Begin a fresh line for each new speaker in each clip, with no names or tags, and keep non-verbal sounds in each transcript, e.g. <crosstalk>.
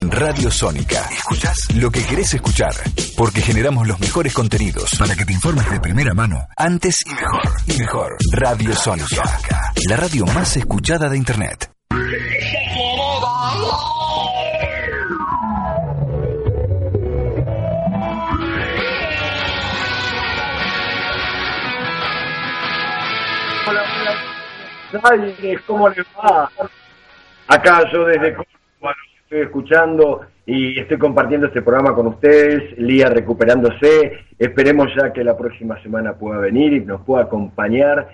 Radio Sónica. ¿Escuchas? Lo que querés escuchar. Porque generamos los mejores contenidos para que te informes de primera mano, antes y mejor. Y mejor. Radio Sónica. La radio más escuchada de Internet.
Hola, hola. ¿cómo le va? Acá yo desde estoy escuchando y estoy compartiendo este programa con ustedes, Lía recuperándose, esperemos ya que la próxima semana pueda venir y nos pueda acompañar.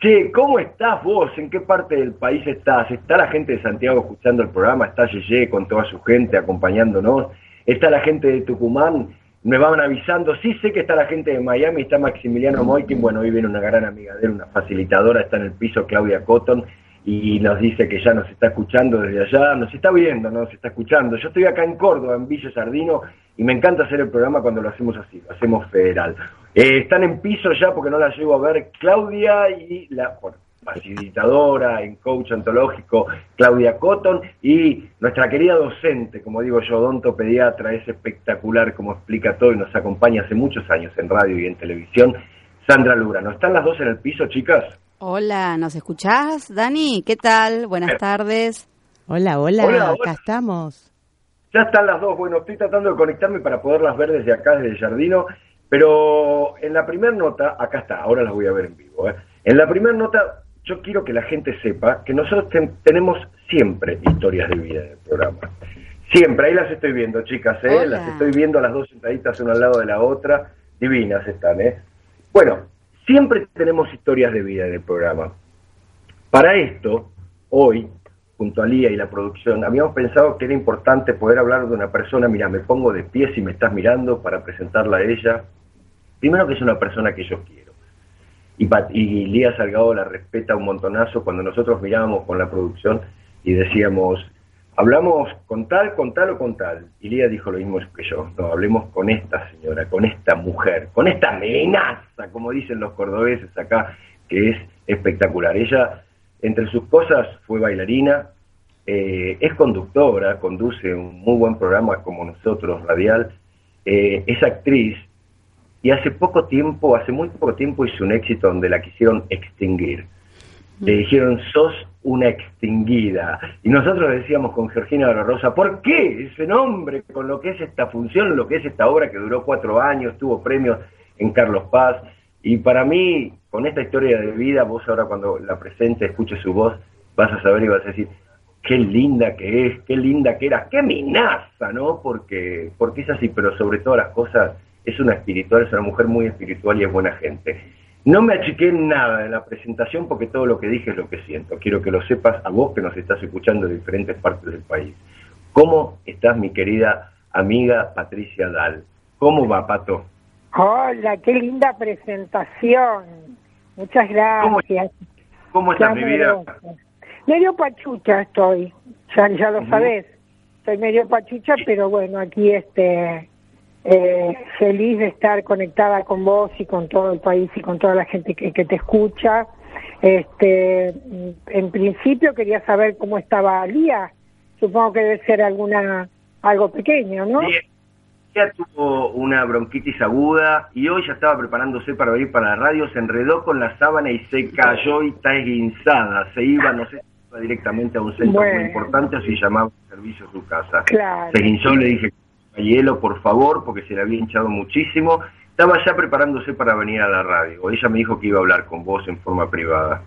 Che, ¿cómo estás vos? ¿En qué parte del país estás? ¿Está la gente de Santiago escuchando el programa? ¿Está Yeye con toda su gente acompañándonos? ¿Está la gente de Tucumán? Me van avisando, sí sé que está la gente de Miami, está Maximiliano Moikin, bueno, hoy viene una gran amiga de él, una facilitadora, está en el piso Claudia Cotton, y nos dice que ya nos está escuchando desde allá, nos está viendo, nos está escuchando. Yo estoy acá en Córdoba, en Villa Sardino, y me encanta hacer el programa cuando lo hacemos así, lo hacemos federal. Eh, están en piso ya porque no la llego a ver Claudia y la facilitadora en coach ontológico Claudia Cotton y nuestra querida docente, como digo yo, odontopediatra, es espectacular como explica todo y nos acompaña hace muchos años en radio y en televisión, Sandra ¿no ¿Están las dos en el piso, chicas?
Hola, ¿nos escuchás, Dani? ¿Qué tal? Buenas tardes.
Hola, hola, acá estamos.
Ya están las dos. Bueno, estoy tratando de conectarme para poderlas ver desde acá, desde el Jardino, pero en la primera nota, acá está, ahora las voy a ver en vivo. ¿eh? En la primera nota, yo quiero que la gente sepa que nosotros tenemos siempre historias de vida en el programa. Siempre, ahí las estoy viendo, chicas, ¿eh? Las estoy viendo las dos sentaditas una al lado de la otra. Divinas están, ¿eh? Bueno, Siempre tenemos historias de vida en el programa. Para esto, hoy, junto a Lía y la producción, habíamos pensado que era importante poder hablar de una persona, mira, me pongo de pie si me estás mirando para presentarla a ella. Primero que es una persona que yo quiero. Y, y Lía Salgado la respeta un montonazo cuando nosotros mirábamos con la producción y decíamos, hablamos con tal, con tal o con tal. Y Lía dijo lo mismo que yo. No, hablemos con esta señora, con esta mujer, con esta amenaza, como dicen los cordobeses acá, que es espectacular. Ella, entre sus cosas, fue bailarina, eh, es conductora, conduce un muy buen programa como nosotros, radial, eh, es actriz, y hace poco tiempo, hace muy poco tiempo hizo un éxito donde la quisieron extinguir. Le dijeron, sos una extinguida. Y nosotros decíamos con Georgina de la Rosa, ¿por qué ese nombre con lo que es esta función, lo que es esta obra que duró cuatro años, tuvo premios en Carlos Paz? Y para mí, con esta historia de vida, vos ahora cuando la presente, escuches su voz, vas a saber y vas a decir, qué linda que es, qué linda que era, qué minaza, ¿no? Porque, porque es así, pero sobre todas las cosas es una espiritual, es una mujer muy espiritual y es buena gente. No me achiqué nada en la presentación porque todo lo que dije es lo que siento. Quiero que lo sepas a vos que nos estás escuchando de diferentes partes del país. ¿Cómo estás, mi querida amiga Patricia Dal? ¿Cómo va, Pato?
Hola, qué linda presentación. Muchas gracias.
¿Cómo, estás, mi vida?
Medio pachucha estoy, ya, ya lo sabés. Estoy medio pachucha, pero bueno, aquí este eh, feliz de estar conectada con vos y con todo el país y con toda la gente que, te escucha. Este, en principio quería saber cómo estaba Lía. Supongo que debe ser alguna algo pequeño, ¿no?
Ella tuvo una bronquitis aguda y hoy ya estaba preparándose para venir para la radio, se enredó con la sábana y se cayó y está esguinzada. Se iba, no sé, directamente a un centro muy importante o si llamaba servicio a su casa.
Claro.
Se guinzó, le dije hielo, por favor, porque se le había hinchado muchísimo. Estaba ya preparándose para venir a la radio. Ella me dijo que iba a hablar con vos en forma privada.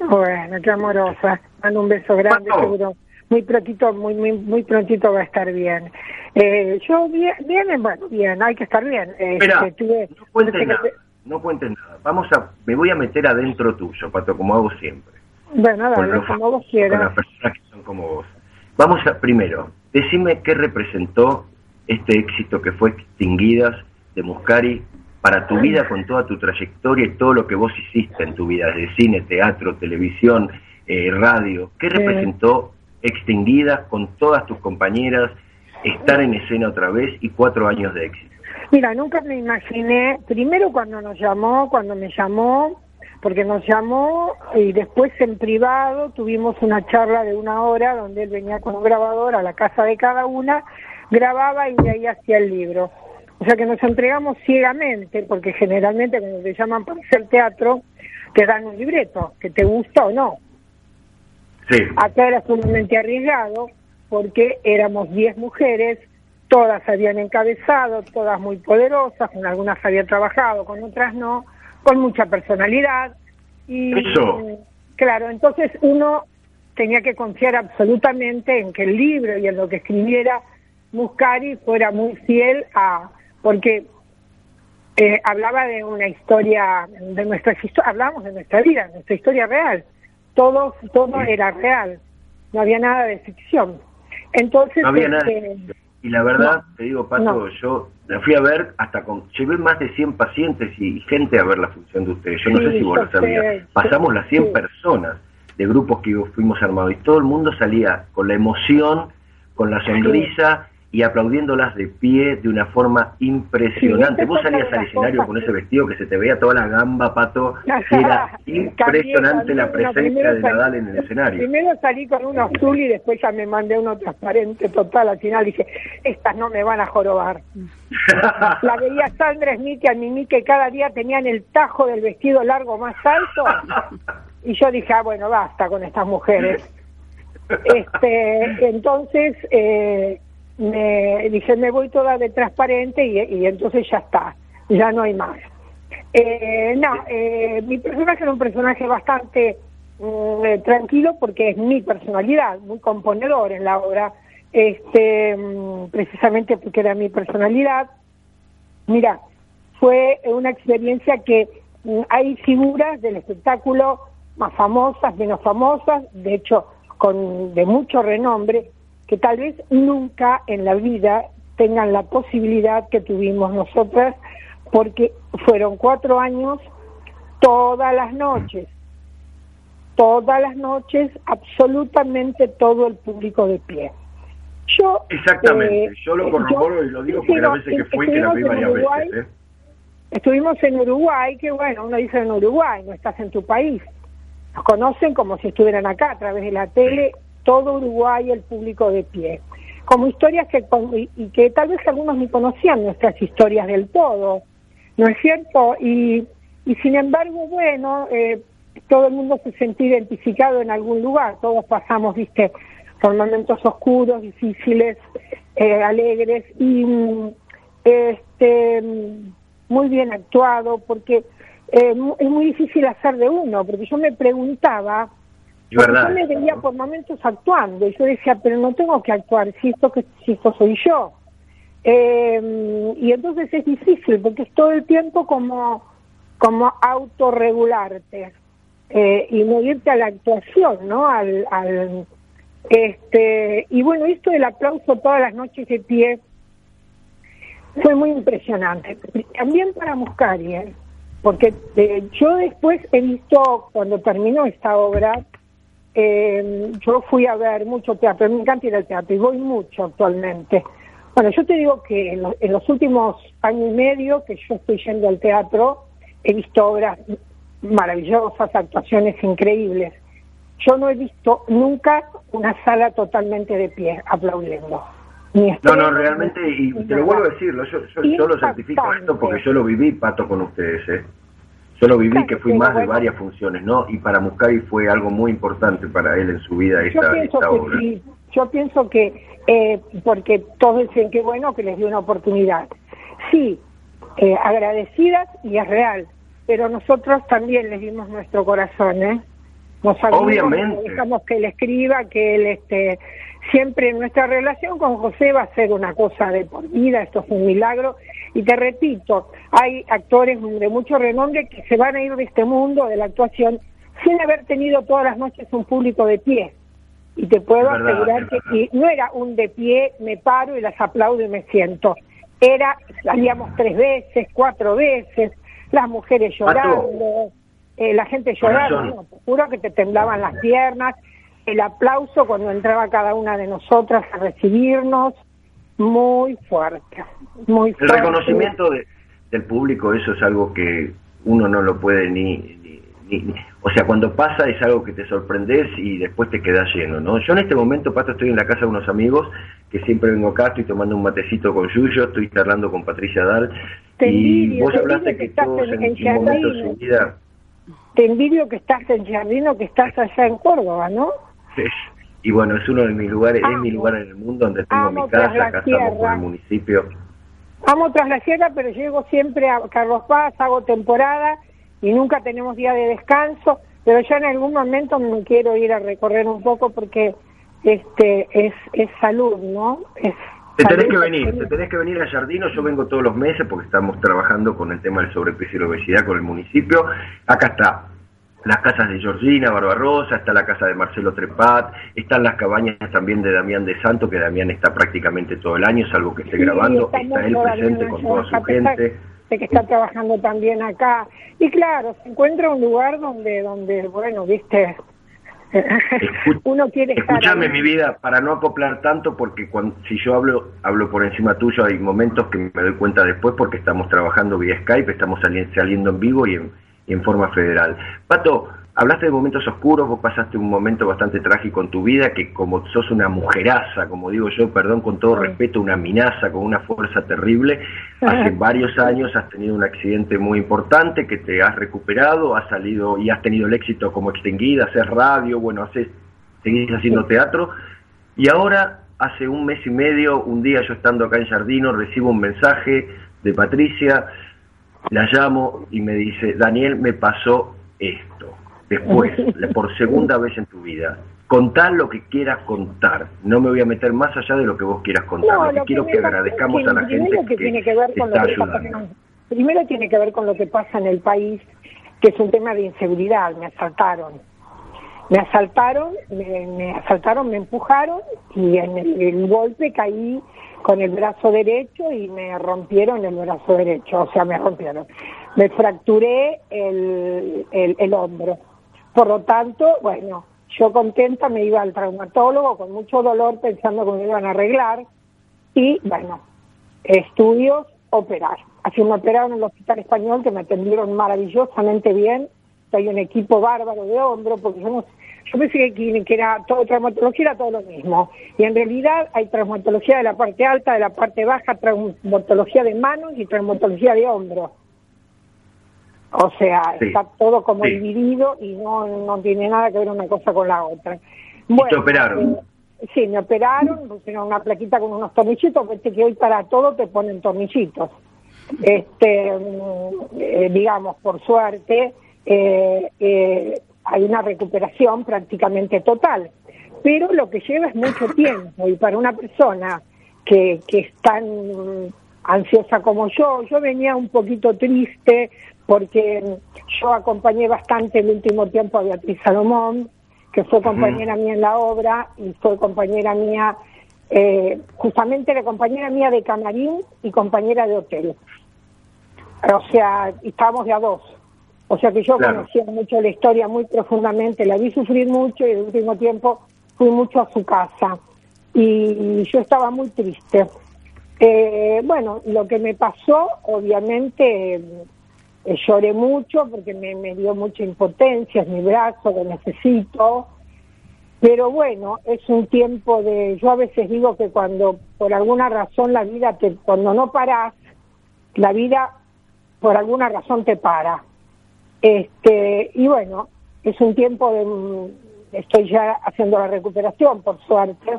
Bueno, qué amorosa. Mando un beso grande, seguro. Muy prontito, muy, muy, muy prontito va a estar bien. Eh, yo bien, bien, bueno, bien, hay que estar bien.
Espera, este, no cuentes nada, no cuentes nada. Vamos a, me voy a meter adentro tuyo, Pato, como hago siempre.
Bueno, dale, como vos quieras.
Con las personas que son como vos. Vamos a, primero, decime qué representó este éxito que fue Extinguidas de Muscari para tu vida con toda tu trayectoria y todo lo que vos hiciste en tu vida, de cine, teatro, televisión, eh, radio. ¿Qué representó Extinguidas con todas tus compañeras, estar en escena otra vez y cuatro años de éxito?
Mira, nunca me imaginé, primero cuando nos llamó, cuando me llamó, porque nos llamó y después en privado tuvimos una charla de una hora donde él venía con un grabador a la casa de cada una, grababa y de ahí hacía el libro. O sea que nos entregamos ciegamente, porque generalmente cuando te llaman para hacer teatro, te dan un libreto, que te gusta o no.
Sí.
Acá era sumamente arriesgado, porque éramos 10 mujeres, todas habían encabezado, todas muy poderosas, con algunas había trabajado, con otras no, con mucha personalidad. Y
Eso.
claro, entonces uno tenía que confiar absolutamente en que el libro y en lo que escribiera Muscari fuera muy fiel a, porque eh, hablaba de una historia, de historias, hablábamos de nuestra vida, nuestra historia real. Todo, todo era real, no había nada de ficción. Entonces,
No había nada.
este,
Y la verdad,
No.
te digo, Pato,
No.
yo la fui a ver hasta con... Llevé más de 100 pacientes y gente a ver la función de ustedes. Yo no
Sí,
sé si vos lo sabías. Pasamos las 100
sí.
personas de grupos que fuimos armados y todo el mundo salía con la emoción, con la sonrisa y aplaudiéndolas de pie de una forma impresionante.
Sí,
Vos salías al escenario
cosas
con ese
que-
vestido que se te veía toda la gamba, Pato. y <laughs> Era impresionante la presencia de
salí-
Nadal en el escenario.
Primero salí con uno azul y después ya me mandé uno transparente total. Al final dije, estas no me van a jorobar. <laughs> La veía Sandra Smith y a Mimi que cada día tenían el tajo del vestido largo más alto. Y yo dije, ah, bueno, basta con estas mujeres. <laughs> Este, entonces eh, me dije, me voy toda de transparente y, y entonces ya está, ya no hay más. Eh, no, eh, mi personaje era un personaje bastante mm, eh, tranquilo porque es mi personalidad, muy componedor en la obra, este, mm, precisamente porque era mi personalidad. Mira, fue una experiencia que mm, hay figuras del espectáculo más famosas, menos famosas, de hecho con de mucho renombre, que tal vez nunca en la vida tengan la posibilidad que tuvimos nosotras, porque fueron cuatro años todas las noches, todas las noches, absolutamente todo el público de pie. Yo,
Exactamente,
eh,
yo lo
eh,
corroboro
yo-
y lo digo porque las veces que fui, que las vi varias
Uruguay,
veces. ¿eh?
Estuvimos en Uruguay, que bueno, uno dice en Uruguay, no estás en tu país. Nos conocen como si estuvieran acá a través de la tele, todo Uruguay, el público de pie. Como historias que, y, que tal vez algunos ni conocían nuestras historias del todo, ¿no es cierto? Y, y sin embargo, bueno, eh, todo el mundo se sentía identificado en algún lugar, todos pasamos, viste, por momentos oscuros, difíciles, eh, alegres y mm, este mm, muy bien actuado porque eh, es muy difícil hacer de uno porque yo me preguntaba. Yo me veía por momentos actuando y yo decía pero no tengo que actuar si esto que si esto soy yo Eh, y entonces es difícil porque es todo el tiempo como como autorregularte eh, y no irte a la actuación no al, al este y bueno esto del aplauso todas las noches de pie fue muy impresionante. También para Muscari, ¿eh? porque eh, yo después he visto, cuando terminó esta obra, eh, yo fui a ver mucho teatro, me encanta ir al teatro y voy mucho actualmente. Bueno, yo te digo que en, lo- en los últimos años y medio que yo estoy yendo al teatro, he visto obras maravillosas, actuaciones increíbles. Yo no he visto nunca una sala totalmente de pie aplaudiendo.
No, no, realmente, y te lo vuelvo a decirlo, yo, yo, yo lo certifico esto porque yo lo viví, Pato, con ustedes, ¿eh? Yo lo viví, que fui más de varias funciones, ¿no? Y para Muscari fue algo muy importante para él en su vida
Yo
esta,
pienso
esta
que
obra.
sí, yo pienso que, eh, porque todos dicen que bueno que les dio una oportunidad. Sí, eh, agradecidas y es real, pero nosotros también les dimos nuestro corazón, ¿eh? Nos
Obviamente.
dejamos que él escriba, que él este, siempre nuestra relación con José va a ser una cosa de por vida, esto es un milagro. Y te repito, hay actores de mucho renombre que se van a ir de este mundo, de la actuación, sin haber tenido todas las noches un público de pie. Y te puedo asegurar que no era un de pie, me paro y las aplaudo y me siento. Era, salíamos tres veces, cuatro veces, las mujeres llorando, eh, la gente llorando, te juro que te temblaban las piernas, el aplauso cuando entraba cada una de nosotras a recibirnos, muy fuerte, muy fuerte.
El reconocimiento del público, eso es algo que uno no lo puede ni, o sea, cuando pasa es algo que te sorprendes y después te quedas lleno, ¿no? Yo en este momento, Pato, estoy en la casa de unos amigos que siempre vengo acá, estoy tomando un matecito con Yuyo, estoy charlando con Patricia Dal y vos hablaste que, todos en, en momento de su vida...
Te envidio que estás en Jardino, que estás allá en Córdoba, ¿no?
Y bueno, es uno de mis lugares, es mi lugar en el mundo donde tengo mi casa, acá estamos con el municipio.
Amo tras la sierra, pero llego siempre a Carlos Paz, hago temporada y nunca tenemos día de descanso, pero yo en algún momento me quiero ir a recorrer un poco porque este es, es salud, ¿no? Es
te tenés que venir, te tenés que venir a Jardino, yo vengo todos los meses porque estamos trabajando con el tema del sobrepeso y la obesidad con el municipio. Acá está, las casas de Georgina Barbarosa, está la casa de Marcelo Trepat, están las cabañas también de Damián de Santo, que Damián está prácticamente todo el año, salvo que esté grabando, está él presente con toda su gente.
que está trabajando también acá. Y claro, se encuentra un lugar donde, donde bueno, viste, <laughs> uno quiere
estar Escúchame, mi vida, para no acoplar tanto, porque cuando, si yo hablo hablo por encima tuyo, hay momentos que me doy cuenta después porque estamos trabajando vía Skype, estamos saliendo en vivo y en, y en forma federal. Pato, hablaste de momentos oscuros, vos pasaste un momento bastante trágico en tu vida, que como sos una mujeraza, como digo yo, perdón, con todo respeto, una minaza con una fuerza terrible, <laughs> hace varios años has tenido un accidente muy importante que te has recuperado, has salido y has tenido el éxito como extinguida, haces radio, bueno, haces, seguís haciendo teatro, y ahora, hace un mes y medio, un día yo estando acá en Jardino, recibo un mensaje de Patricia, la llamo y me dice, Daniel, me pasó esto. Después, <laughs> por segunda vez en tu vida. Contar lo que quieras contar. No me voy a meter más allá de lo que vos quieras contar. lo que quiero que agradezcamos a la gente que, tiene que ver con lo que
pasa, Primero tiene que ver con lo que pasa en el país, que es un tema de inseguridad. Me asaltaron. Me asaltaron, me, asaltaron, me empujaron y en el golpe caí con el brazo derecho y me rompieron el brazo derecho, o sea, me rompieron. Me fracturé el, el, hombro. Por lo tanto, bueno, yo contenta me iba al traumatólogo con mucho dolor pensando que me iban a arreglar y, bueno, estudios, operar. Así me operaron en el Hospital Español que me atendieron maravillosamente bien. Hay un equipo bárbaro de hombro porque somos yo pensé que, que era todo traumatología era todo lo mismo. Y en realidad hay traumatología de la parte alta, de la parte baja, traumatología de manos y traumatología de hombro. O sea, está todo como dividido y no, no tiene nada que ver una cosa con la otra.
Bueno, ¿Te operaron?
Eh, sí, me operaron, pusieron una plaquita con unos tornillitos, viste que hoy para todo te ponen tornillitos. Este, mm, eh, digamos, por suerte, eh, eh, hay una recuperación prácticamente total. Pero lo que lleva es mucho tiempo y para una persona que, que es tan ansiosa como yo, yo venía un poquito triste porque yo acompañé bastante el último tiempo a Beatriz Salomón, que fue compañera mía en la obra y fue compañera mía, eh, justamente la compañera mía de camarín y compañera de hotel. O sea, estábamos de a dos. O sea que yo conocía mucho la historia muy profundamente, la vi sufrir mucho y el último tiempo fui mucho a su casa. Y yo estaba muy triste. Eh, bueno, lo que me pasó, obviamente eh, lloré mucho porque me, me dio mucha impotencia, es mi brazo, lo necesito, pero bueno, es un tiempo de, yo a veces digo que cuando por alguna razón la vida te, cuando no paras, la vida por alguna razón te para este, y bueno, es un tiempo de, estoy ya haciendo la recuperación, por suerte,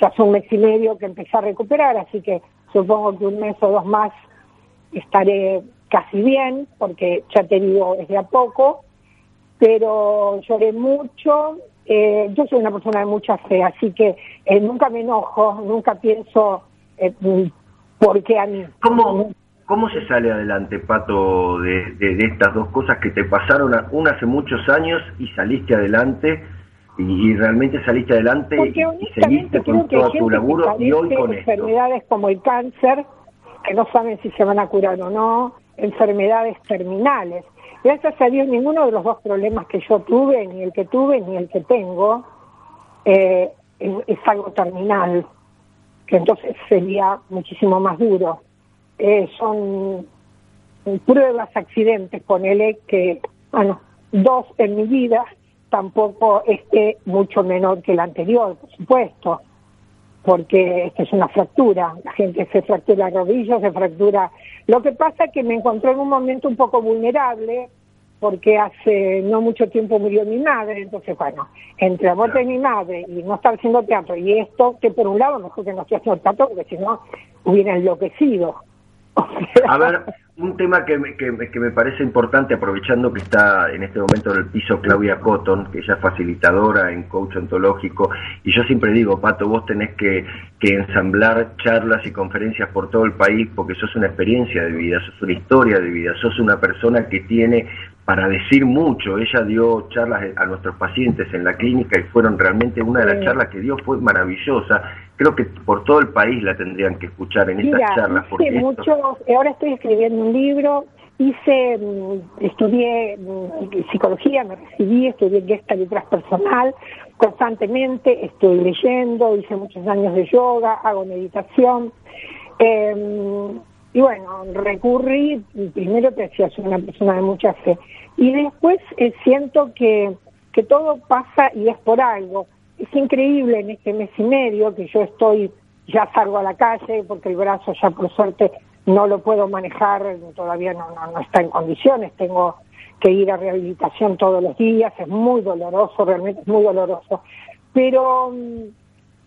ya hace un mes y medio que empecé a recuperar, así que supongo que un mes o dos más estaré casi bien, porque ya te digo, es de a poco, pero lloré mucho, eh, yo soy una persona de mucha fe, así que eh, nunca me enojo, nunca pienso eh, por qué a mí.
¿Cómo, ¿Cómo se sale adelante, Pato, de, estas dos cosas que te pasaron una hace muchos años y saliste adelante? y, realmente saliste adelante y, seguiste con todo tu laburo y hoy con
enfermedades como el cáncer, que no saben si se van a curar o no, enfermedades terminales. Gracias a Dios ninguno de los dos problemas que yo tuve, ni el que tuve ni el que tengo, eh, es, algo terminal, que entonces sería muchísimo más duro. Eh, son pruebas, accidentes, ponele que, bueno, dos en mi vida, tampoco esté mucho menor que el anterior, por supuesto, porque esta es una fractura, la gente se fractura rodillas, se fractura... Lo que pasa es que me encontré en un momento un poco vulnerable, porque hace no mucho tiempo murió mi madre, entonces bueno, entre la muerte de mi madre y no estar haciendo teatro y esto, que por un lado mejor que no estoy haciendo teatro, porque si no hubiera enloquecido.
A ver, un tema que me, que, me parece importante, aprovechando que está en este momento en el piso Claudia Cotton, que ella es facilitadora en coach ontológico, y yo siempre digo, Pato, vos tenés que, que ensamblar charlas y conferencias por todo el país porque sos una experiencia de vida, sos una historia de vida, sos una persona que tiene para decir mucho. Ella dio charlas a nuestros pacientes en la clínica y fueron realmente una de las charlas que dio fue maravillosa. Creo que por todo el país la tendrían que escuchar en estas charlas.
Porque mucho, ahora estoy escribiendo un libro, hice, mm, estudié mm, psicología, me recibí, estudié Gestalt y transpersonal, constantemente estoy leyendo, hice muchos años de yoga, hago meditación. Eh, y bueno, recurrí, primero te decía, soy una persona de mucha fe, y después eh, siento que, que todo pasa y es por algo. Es increíble en este mes y medio que yo estoy, ya salgo a la calle porque el brazo ya por suerte no lo puedo manejar, todavía no, no, no está en condiciones, tengo que ir a rehabilitación todos los días, es muy doloroso, realmente es muy doloroso. Pero mm,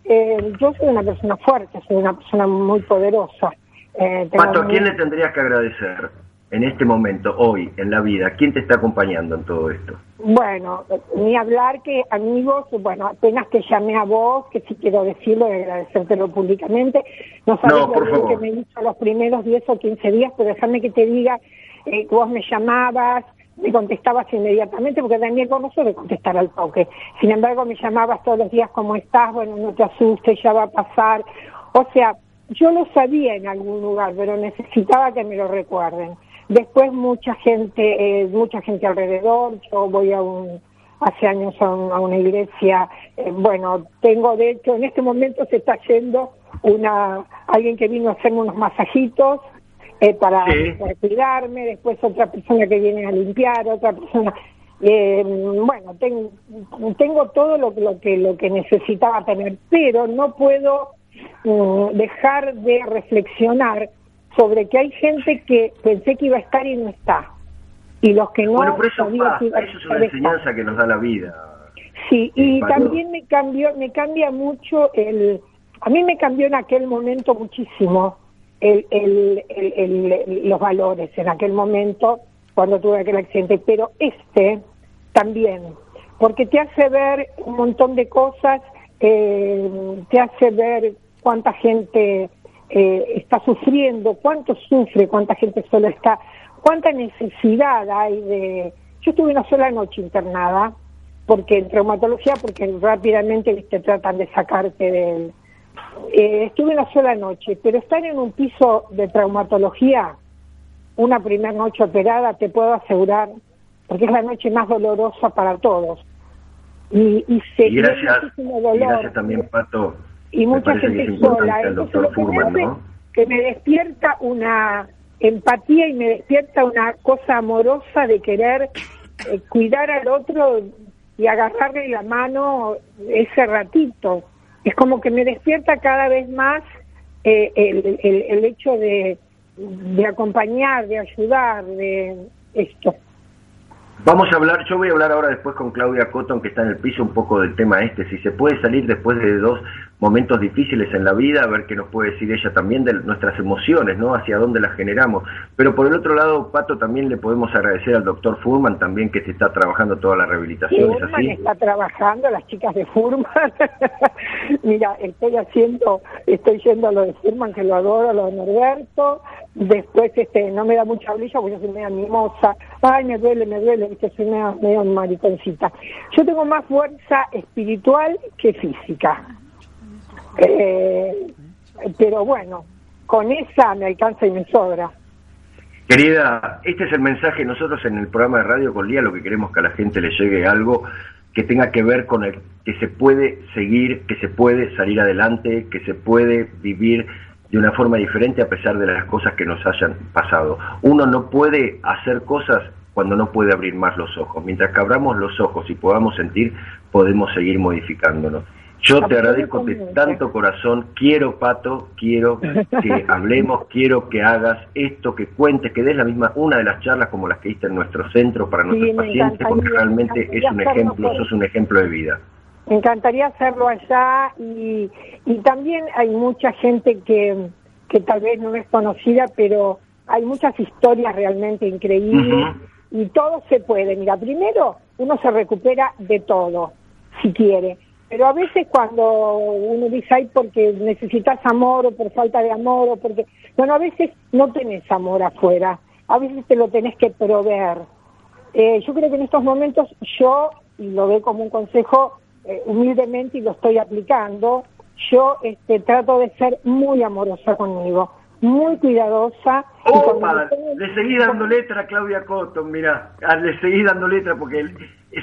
eh, yo soy una persona fuerte, soy una persona muy poderosa.
Eh, Pato, ¿a quién le tendrías que agradecer en este momento, hoy, en la vida? ¿Quién te está acompañando en todo esto?
Bueno, ni hablar que amigos, bueno, apenas te llamé a vos, que si quiero decirlo y agradecértelo públicamente. No sabes lo que me hizo los primeros 10 o 15 días, pero déjame que te diga eh, que vos me llamabas, me contestabas inmediatamente, porque Daniel vos no suele contestar al toque. Sin embargo, me llamabas todos los días, ¿cómo estás? Bueno, no te asustes, ya va a pasar. O sea, yo lo sabía en algún lugar, pero necesitaba que me lo recuerden. Después mucha gente, eh, mucha gente alrededor, yo voy a un, hace años a, una iglesia, eh, bueno, tengo de hecho, en este momento se está yendo una, alguien que vino a hacerme unos masajitos, eh, para, cuidarme, después otra persona que viene a limpiar, otra persona, bueno, tengo, tengo todo lo, lo, que, lo que necesitaba tener, pero no puedo Mm, dejar de reflexionar sobre que hay gente que pensé que iba a estar y no está. Y los que no...
Bueno, eso, eso es una enseñanza que nos da la vida.
Sí, y también me cambió, me cambia mucho el... A mí me cambió en aquel momento muchísimo el, el, el, los valores, en aquel momento cuando tuve aquel accidente, pero este también, porque te hace ver un montón de cosas, eh, te hace ver cuánta gente eh, está sufriendo, cuánto sufre, cuánta gente solo está, cuánta necesidad hay de... Yo estuve una sola noche internada, porque en traumatología, porque rápidamente te tratan de sacarte del... Eh, estuve una sola noche, pero estar en un piso de traumatología, una primera noche operada, te puedo asegurar, porque es la noche más dolorosa para todos.
Y, y, se y gracias, y gracias también, Pato,
y mucha gente sola. que me despierta una empatía y me despierta una cosa amorosa de querer eh, cuidar al otro y agarrarle la mano ese ratito. Es como que me despierta cada vez más eh, el, el, el, hecho de, de acompañar, de ayudar, de esto.
Vamos a hablar, yo voy a hablar ahora después con Claudia Cotton, que está en el piso, un poco del tema este, si se puede salir después de dos momentos difíciles en la vida, a ver qué nos puede decir ella también de nuestras emociones, ¿no? Hacia dónde las generamos. Pero por el otro lado, Pato, también le podemos agradecer al doctor Furman también que se está trabajando toda la rehabilitación,
¿es así? está trabajando, las chicas de Furman. <laughs> Mira, estoy haciendo, estoy yendo a lo de Furman, que lo adoro, lo de Norberto, después este no me da mucha brilla porque yo soy media mimosa. Ay, me duele, me duele, que soy medio, medio mariconcita. Yo tengo más fuerza espiritual que física. Eh, pero bueno, con esa me alcanza y me sobra.
Querida, este es el mensaje. Nosotros en el programa de Radio con Lía lo que queremos que a la gente le llegue algo que tenga que ver con el que se puede seguir, que se puede salir adelante, que se puede vivir de una forma diferente a pesar de las cosas que nos hayan pasado. Uno no puede hacer cosas cuando no puede abrir más los ojos. Mientras que abramos los ojos y podamos sentir, podemos seguir modificándonos. Yo te agradezco de tanto corazón, quiero Pato, quiero que <laughs> hablemos, quiero que hagas esto, que cuentes, que des la misma, una de las charlas como las que diste en nuestro centro para nuestros pacientes, porque realmente es un ejemplo, sos un ejemplo de vida.
Me encantaría hacerlo allá y, y también hay mucha gente que, que tal vez no es conocida, pero hay muchas historias realmente increíbles y todo se puede. Mira, primero uno se recupera de todo, si quiere pero a veces cuando uno dice, ay, porque necesitas amor o por falta de amor o porque... Bueno, a veces no tenés amor afuera, a veces te lo tenés que proveer. Eh, yo creo que en estos momentos yo, y lo veo como un consejo eh, humildemente y lo estoy aplicando, yo este, trato de ser muy amorosa conmigo, muy cuidadosa.
Opa, le seguí dando letra a Claudia Cotton, mira, ah, le seguí dando letra porque... Él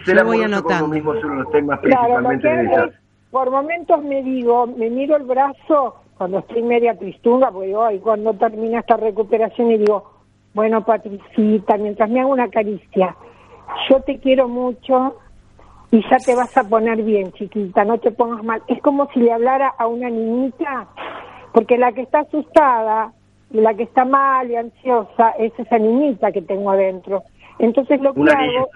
se voy anotando.
mismo son los temas principalmente de
Por momentos me digo, me miro el brazo cuando estoy media tristunga, porque hoy cuando termina esta recuperación y digo, bueno Patricita, mientras me hago una caricia, yo te quiero mucho y ya te vas a poner bien, chiquita, no te pongas mal. Es como si le hablara a una niñita, porque la que está asustada y la que está mal y ansiosa es esa niñita que tengo adentro. Entonces lo que hago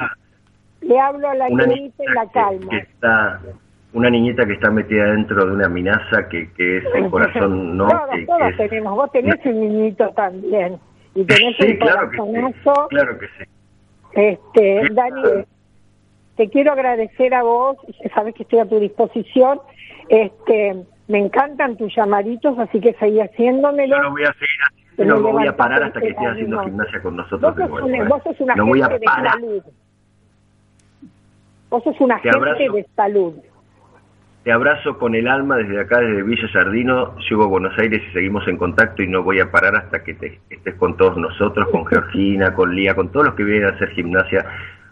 le hablo a la niñita y la calma.
Que, está, una niñita que está metida dentro de una amenaza que, que es el corazón, <laughs> ¿no?
Todos, tenemos. Vos tenés un niñito también. Y tenés un
claro corazonazo. Que claro que sí.
Este, Dani, te quiero agradecer a vos. Sabes que estoy a tu disposición. Este, me encantan tus llamaditos, así que seguí haciéndomelo.
Yo lo voy a seguir haciendo, no voy a parar hasta que estés haciendo gimnasia con nosotros.
Vos sos, una, vos sos una no gente de salud. Vos sos un agente de salud.
Te abrazo con el alma desde acá, desde Villa Sardino. Llego a Buenos Aires y seguimos en contacto y no voy a parar hasta que te, estés con todos nosotros, con Georgina, con Lía, con todos los que vienen a hacer gimnasia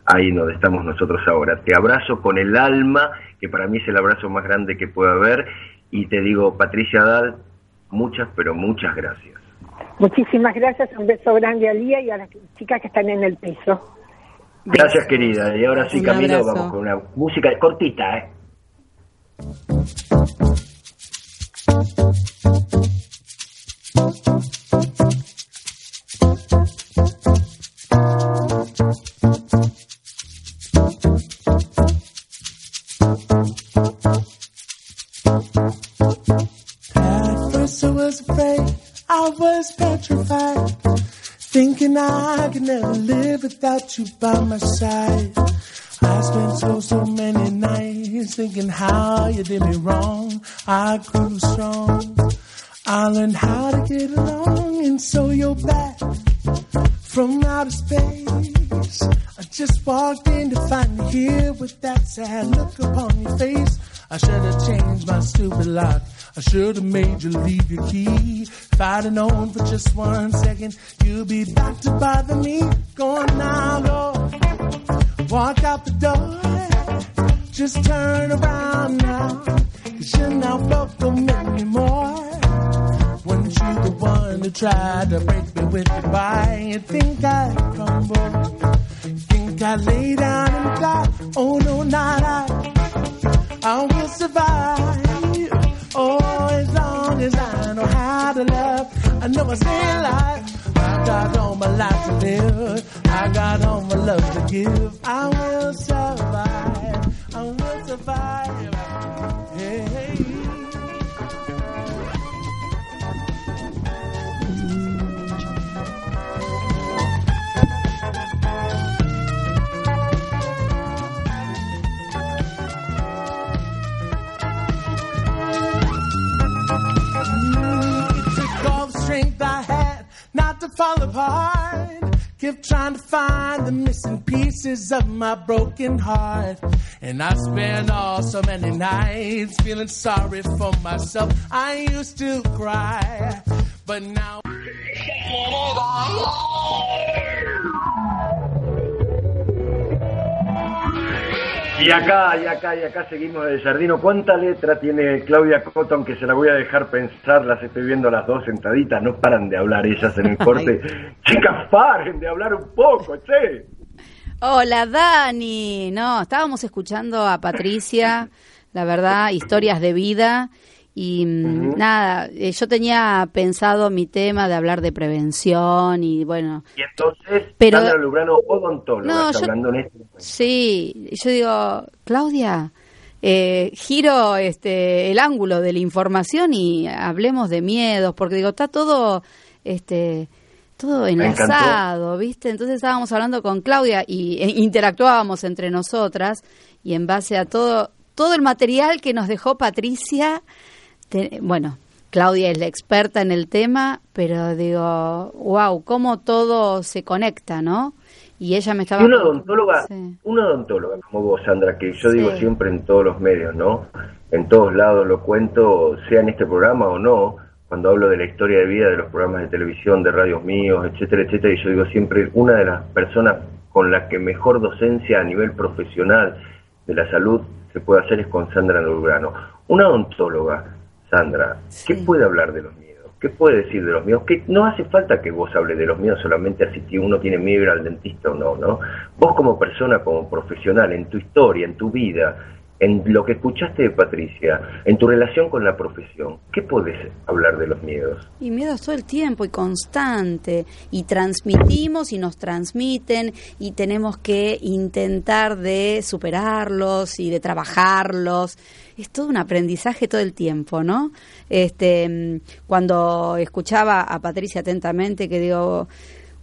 ahí donde estamos nosotros ahora. Te abrazo con el alma, que para mí es el abrazo más grande que pueda haber. Y te digo, Patricia Dal, muchas, pero muchas gracias.
Muchísimas gracias, un beso grande a Lía y a las chicas que están en el piso.
Gracias, querida. Y ahora sí, Camilo, vamos con una música cortita, ¿eh?
You by my side. I spent so, so many nights thinking how you did me wrong. I grew strong. I learned how to get along, and so you're back from outer space. I just walked in to find you here with that sad look upon your face. I should have changed my stupid lock. I should have made you leave your key. If I'd have known for just one second, you'd be back to bother me. To fall apart. Kept trying to find the missing pieces of my broken heart. And I spent all so many nights feeling sorry for myself. I used to cry, but now.
Y acá, y acá, y acá seguimos de Jardino. ¿Cuánta letra tiene Claudia Cotton que se la voy a dejar pensar? Las estoy viendo las dos sentaditas, no paran de hablar ellas en el <laughs> corte. Chicas, paren de hablar un poco, che.
Hola Dani, no, estábamos escuchando a Patricia, la verdad, historias de vida y mm, nada, eh, yo tenía pensado mi tema de hablar de prevención y bueno.
Y entonces,
Pero-
Sandra Lubrano, odontóloga,
No,
está
yo-
hablando en este.
Sí, yo digo, Claudia, eh, giro este el ángulo de la información y hablemos de miedos, porque digo, está todo este todo enlazado, ¿viste? Entonces estábamos hablando con Claudia y e, interactuábamos entre nosotras y en base a todo todo el material que nos dejó Patricia, te- bueno, Claudia es la experta en el tema, pero digo, wow, cómo todo se conecta, ¿no? Y ella me estaba
Y una odontóloga,
Sí.
una odontóloga como vos, Sandra, que yo
Sí.
digo siempre en todos los medios, ¿no? En todos lados lo cuento, sea en este programa o no, cuando hablo de la historia de vida de los programas de televisión, de radios míos, etcétera, etcétera, y yo digo siempre, una de las personas con la que mejor docencia a nivel profesional de la salud se puede hacer es con Sandra Nurgrano. Una odontóloga, Sandra, ¿qué
Sí.
puede hablar de los miedos? ¿Qué puede decir de los miedos? Que no hace falta que vos hables de los miedos solamente así que uno tiene miedo ir al dentista o no, ¿no? Vos como persona, como profesional, en tu historia, en tu vida, en lo que escuchaste de Patricia, en tu relación con la profesión, ¿qué podés hablar de los miedos?
Y miedos todo el tiempo y constante. Y transmitimos y nos transmiten y tenemos que intentar de superarlos y de trabajarlos. Es todo un aprendizaje todo el tiempo, ¿no? Este, mm, cuando escuchaba a Patricia atentamente que digo,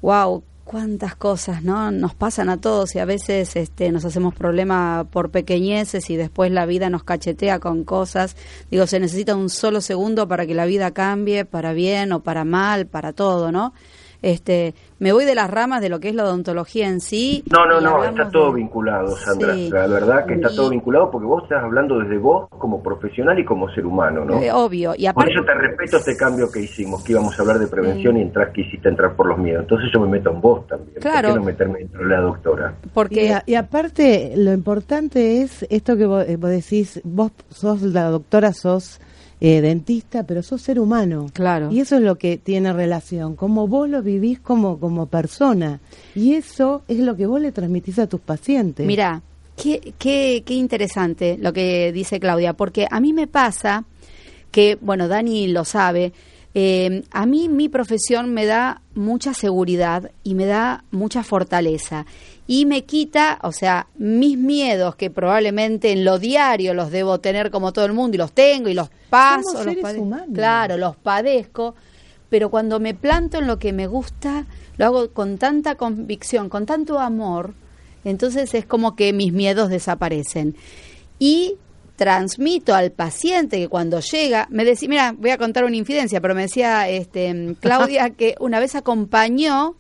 wow, cuántas cosas, ¿no? Nos pasan a todos y a veces este, nos hacemos problema por pequeñeces y después la vida nos cachetea con cosas. Digo, se necesita un solo segundo para que la vida cambie, para bien o para mal, para todo, ¿no? Este, me voy de las ramas de lo que es la odontología en sí.
No, no, no, está todo
de-
vinculado, Sandra.
Sí.
La verdad que está
Y-
todo vinculado porque vos estás hablando desde vos como profesional y como ser humano, ¿no?
Eh, obvio. Y
Por
aparte,
eso te respeto este cambio que hicimos, que íbamos a hablar de prevención y entras, quisiste entrar por los miedos. Entonces yo me meto en vos también.
Claro.
¿Por qué no meterme dentro de la doctora?
porque
Y, a- y aparte, lo importante es esto que vos, eh, vos decís, vos sos la doctora, sos eh, dentista, pero sos ser humano.
Claro.
Y eso es lo que tiene relación, como vos lo vivís como, como persona. Y eso es lo que vos le transmitís a tus pacientes.
Mira, qué, qué, qué interesante lo que dice Claudia, porque a mí me pasa que, bueno, Dani lo sabe, eh, a mí mi profesión me da mucha seguridad y me da mucha fortaleza y me quita, o sea, mis miedos que probablemente en lo diario los debo tener como todo el mundo y los tengo y los paso,
Somos
los
seres humanos.
claro, los padezco, pero cuando me planto en lo que me gusta, lo hago con tanta convicción, con tanto amor, entonces es como que mis miedos desaparecen. Y transmito al paciente que cuando llega, me decía, mira, voy a contar una infidencia, pero me decía este, Claudia <laughs> que una vez acompañó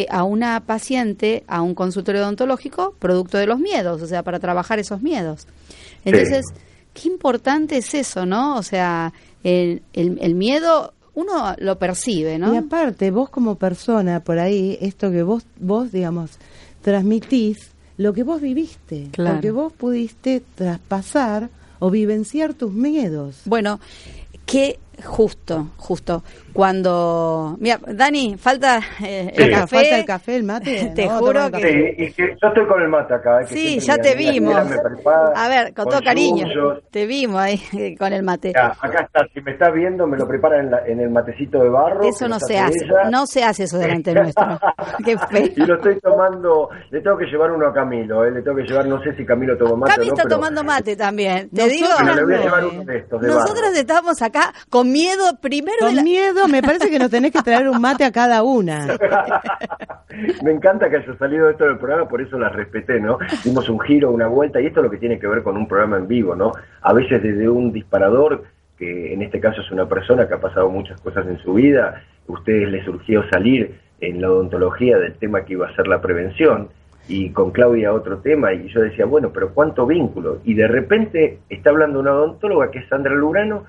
eh, a una paciente a un consultorio odontológico producto de los miedos, o sea, para trabajar esos miedos. Entonces, qué importante es eso, ¿no? O sea, el, el, el miedo uno lo percibe, ¿no?
Y aparte, vos como persona, por ahí, esto que vos, vos digamos, transmitís, lo que vos viviste,
Claro.
lo que vos pudiste traspasar o vivenciar tus miedos.
Bueno, que justo, justo, cuando... Mira, Dani, falta eh,
Sí.
el café.
Falta el café, el mate. <laughs>
Te
No,
juro que-.
Sí, y que yo estoy con el mate acá. eh, que
Sí, ya te vimos.
Prepara
A ver, con todo cariño.
suyos.
Te vimos ahí <laughs> con el mate.
Ya, acá está, si me está viendo, me lo prepara en, la- en el matecito de barro.
Eso no se
hace ella.
no se hace eso delante <laughs> nuestro. Qué feo.
Y lo estoy tomando, le tengo que llevar uno a Camilo, eh, le tengo que llevar, no sé si Camilo toma mate
Cami
o no,
está
pero-
tomando mate también. Te
Nosotros
digo,
Bueno, le voy a
no,
llevar uno de estos de
nosotros
barro.
estamos acá con miedo primero de
Con
la...
miedo, me parece que nos tenés que traer un mate a cada una. <laughs>
Me encanta que haya salido esto del programa, por eso las respeté, ¿no? Dimos un giro, una vuelta, y esto es lo que tiene que ver con un programa en vivo, ¿no? A veces desde un disparador, que en este caso es una persona que ha pasado muchas cosas en su vida, ustedes les surgió salir en la odontología del tema que iba a ser la prevención y con Claudia otro tema y yo decía, bueno, pero ¿cuánto vínculo? Y de repente está hablando una odontóloga que es Sandra Lurano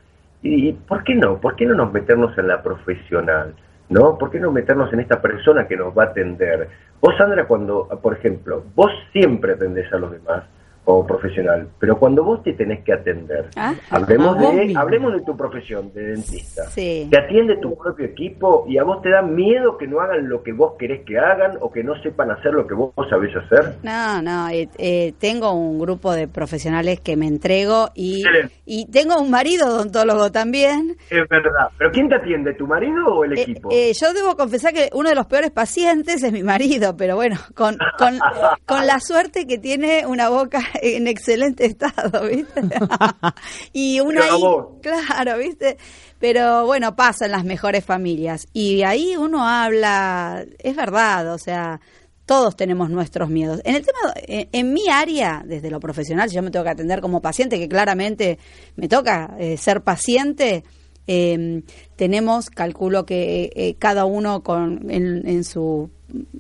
y ¿por qué no? ¿Por qué no nos meternos en la profesional? ¿No? ¿Por qué no meternos en esta persona que nos va a atender? Vos, Sandra, cuando, por ejemplo, vos siempre atendés a los demás, como profesional, pero cuando vos te tenés que atender,
Ah,
hablemos,
a vos
de, hablemos de tu profesión de dentista,
Sí.
te atiende tu propio equipo y a vos te da miedo que no hagan lo que vos querés que hagan o que no sepan hacer lo que vos sabés hacer.
No, no, eh, eh, tengo un grupo de profesionales que me entrego y, y tengo un marido odontólogo también.
Es verdad. ¿Pero quién te atiende, tu marido o el
Eh,
equipo?
eh, yo debo confesar que uno de los peores pacientes es mi marido, pero bueno, con, con, <laughs> con la suerte que tiene una boca en excelente estado, ¿viste? <laughs> y una ahí, claro, ¿viste? Pero bueno, pasa en las mejores familias. Y ahí uno habla, es verdad, o sea, todos tenemos nuestros miedos. En el tema, en, en mi área, desde lo profesional, si yo me tengo que atender como paciente, que claramente me toca eh, ser paciente, eh, tenemos, calculo que eh, cada uno con, en, en su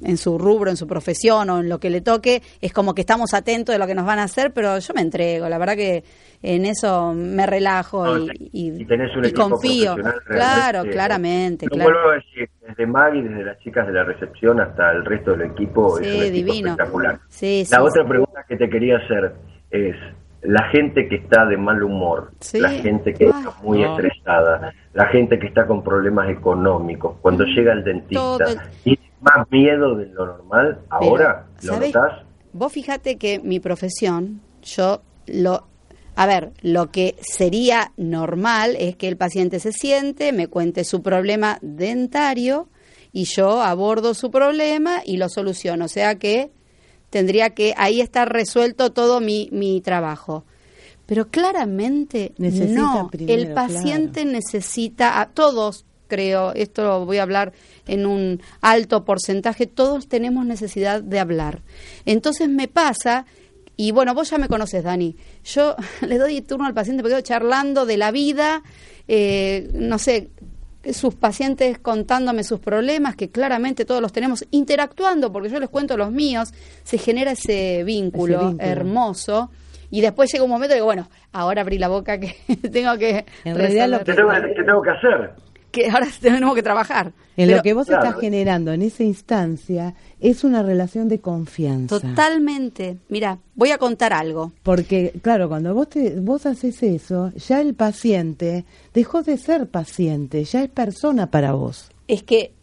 en su rubro, en su profesión o en lo que le toque, es como que estamos atentos de lo que nos van a hacer, pero yo me entrego, la verdad que en eso me relajo
No,
y, y-
y tenés un
y
equipo
confío. Claro,
realmente,
claramente,
Lo
claro.
vuelvo a decir, desde Maggie, desde las chicas de la recepción hasta el resto del equipo, es
Sí,
un equipo
divino.
espectacular.
Sí,
la
sí,
otra pregunta que te quería hacer es, la gente que está de mal humor,
Sí.
la gente que
Ah.
está muy
No.
estresada, la gente que está con problemas económicos, cuando llega el dentista,
Mm, el-
¿tiene más miedo de lo normal ahora?
Pero,
¿Lo notás?
Vos fíjate que mi profesión, yo lo... A ver, lo que sería normal es que el paciente se siente, me cuente su problema dentario y yo abordo su problema y lo soluciono. O sea que tendría que ahí estar resuelto todo mi, mi trabajo. Pero claramente
Necesita
no,
primero,
el paciente necesita, a todos creo, esto lo voy a hablar en un alto porcentaje, todos tenemos necesidad de hablar. Entonces me pasa, y bueno, vos ya me conoces, Dani, yo <laughs> le doy turno al paciente, me quedo charlando de la vida, eh, no sé, sus pacientes contándome sus problemas, que claramente todos los tenemos, interactuando, porque yo les cuento los míos, se genera ese vínculo,
Ese vínculo.
hermoso. Y después llega un momento que, bueno, ahora abrí la boca que <laughs> tengo que...
En realidad lo
¿Qué
resolver.
tengo, qué tengo que hacer?
Que ahora <laughs> tenemos que trabajar.
En
Pero
lo que vos
Claro.
estás generando en esa instancia es una relación de confianza.
Totalmente. Mira, voy a contar algo.
Porque, claro, cuando vos, te, vos haces eso, ya el paciente dejó de ser paciente, ya es persona para vos.
Es que,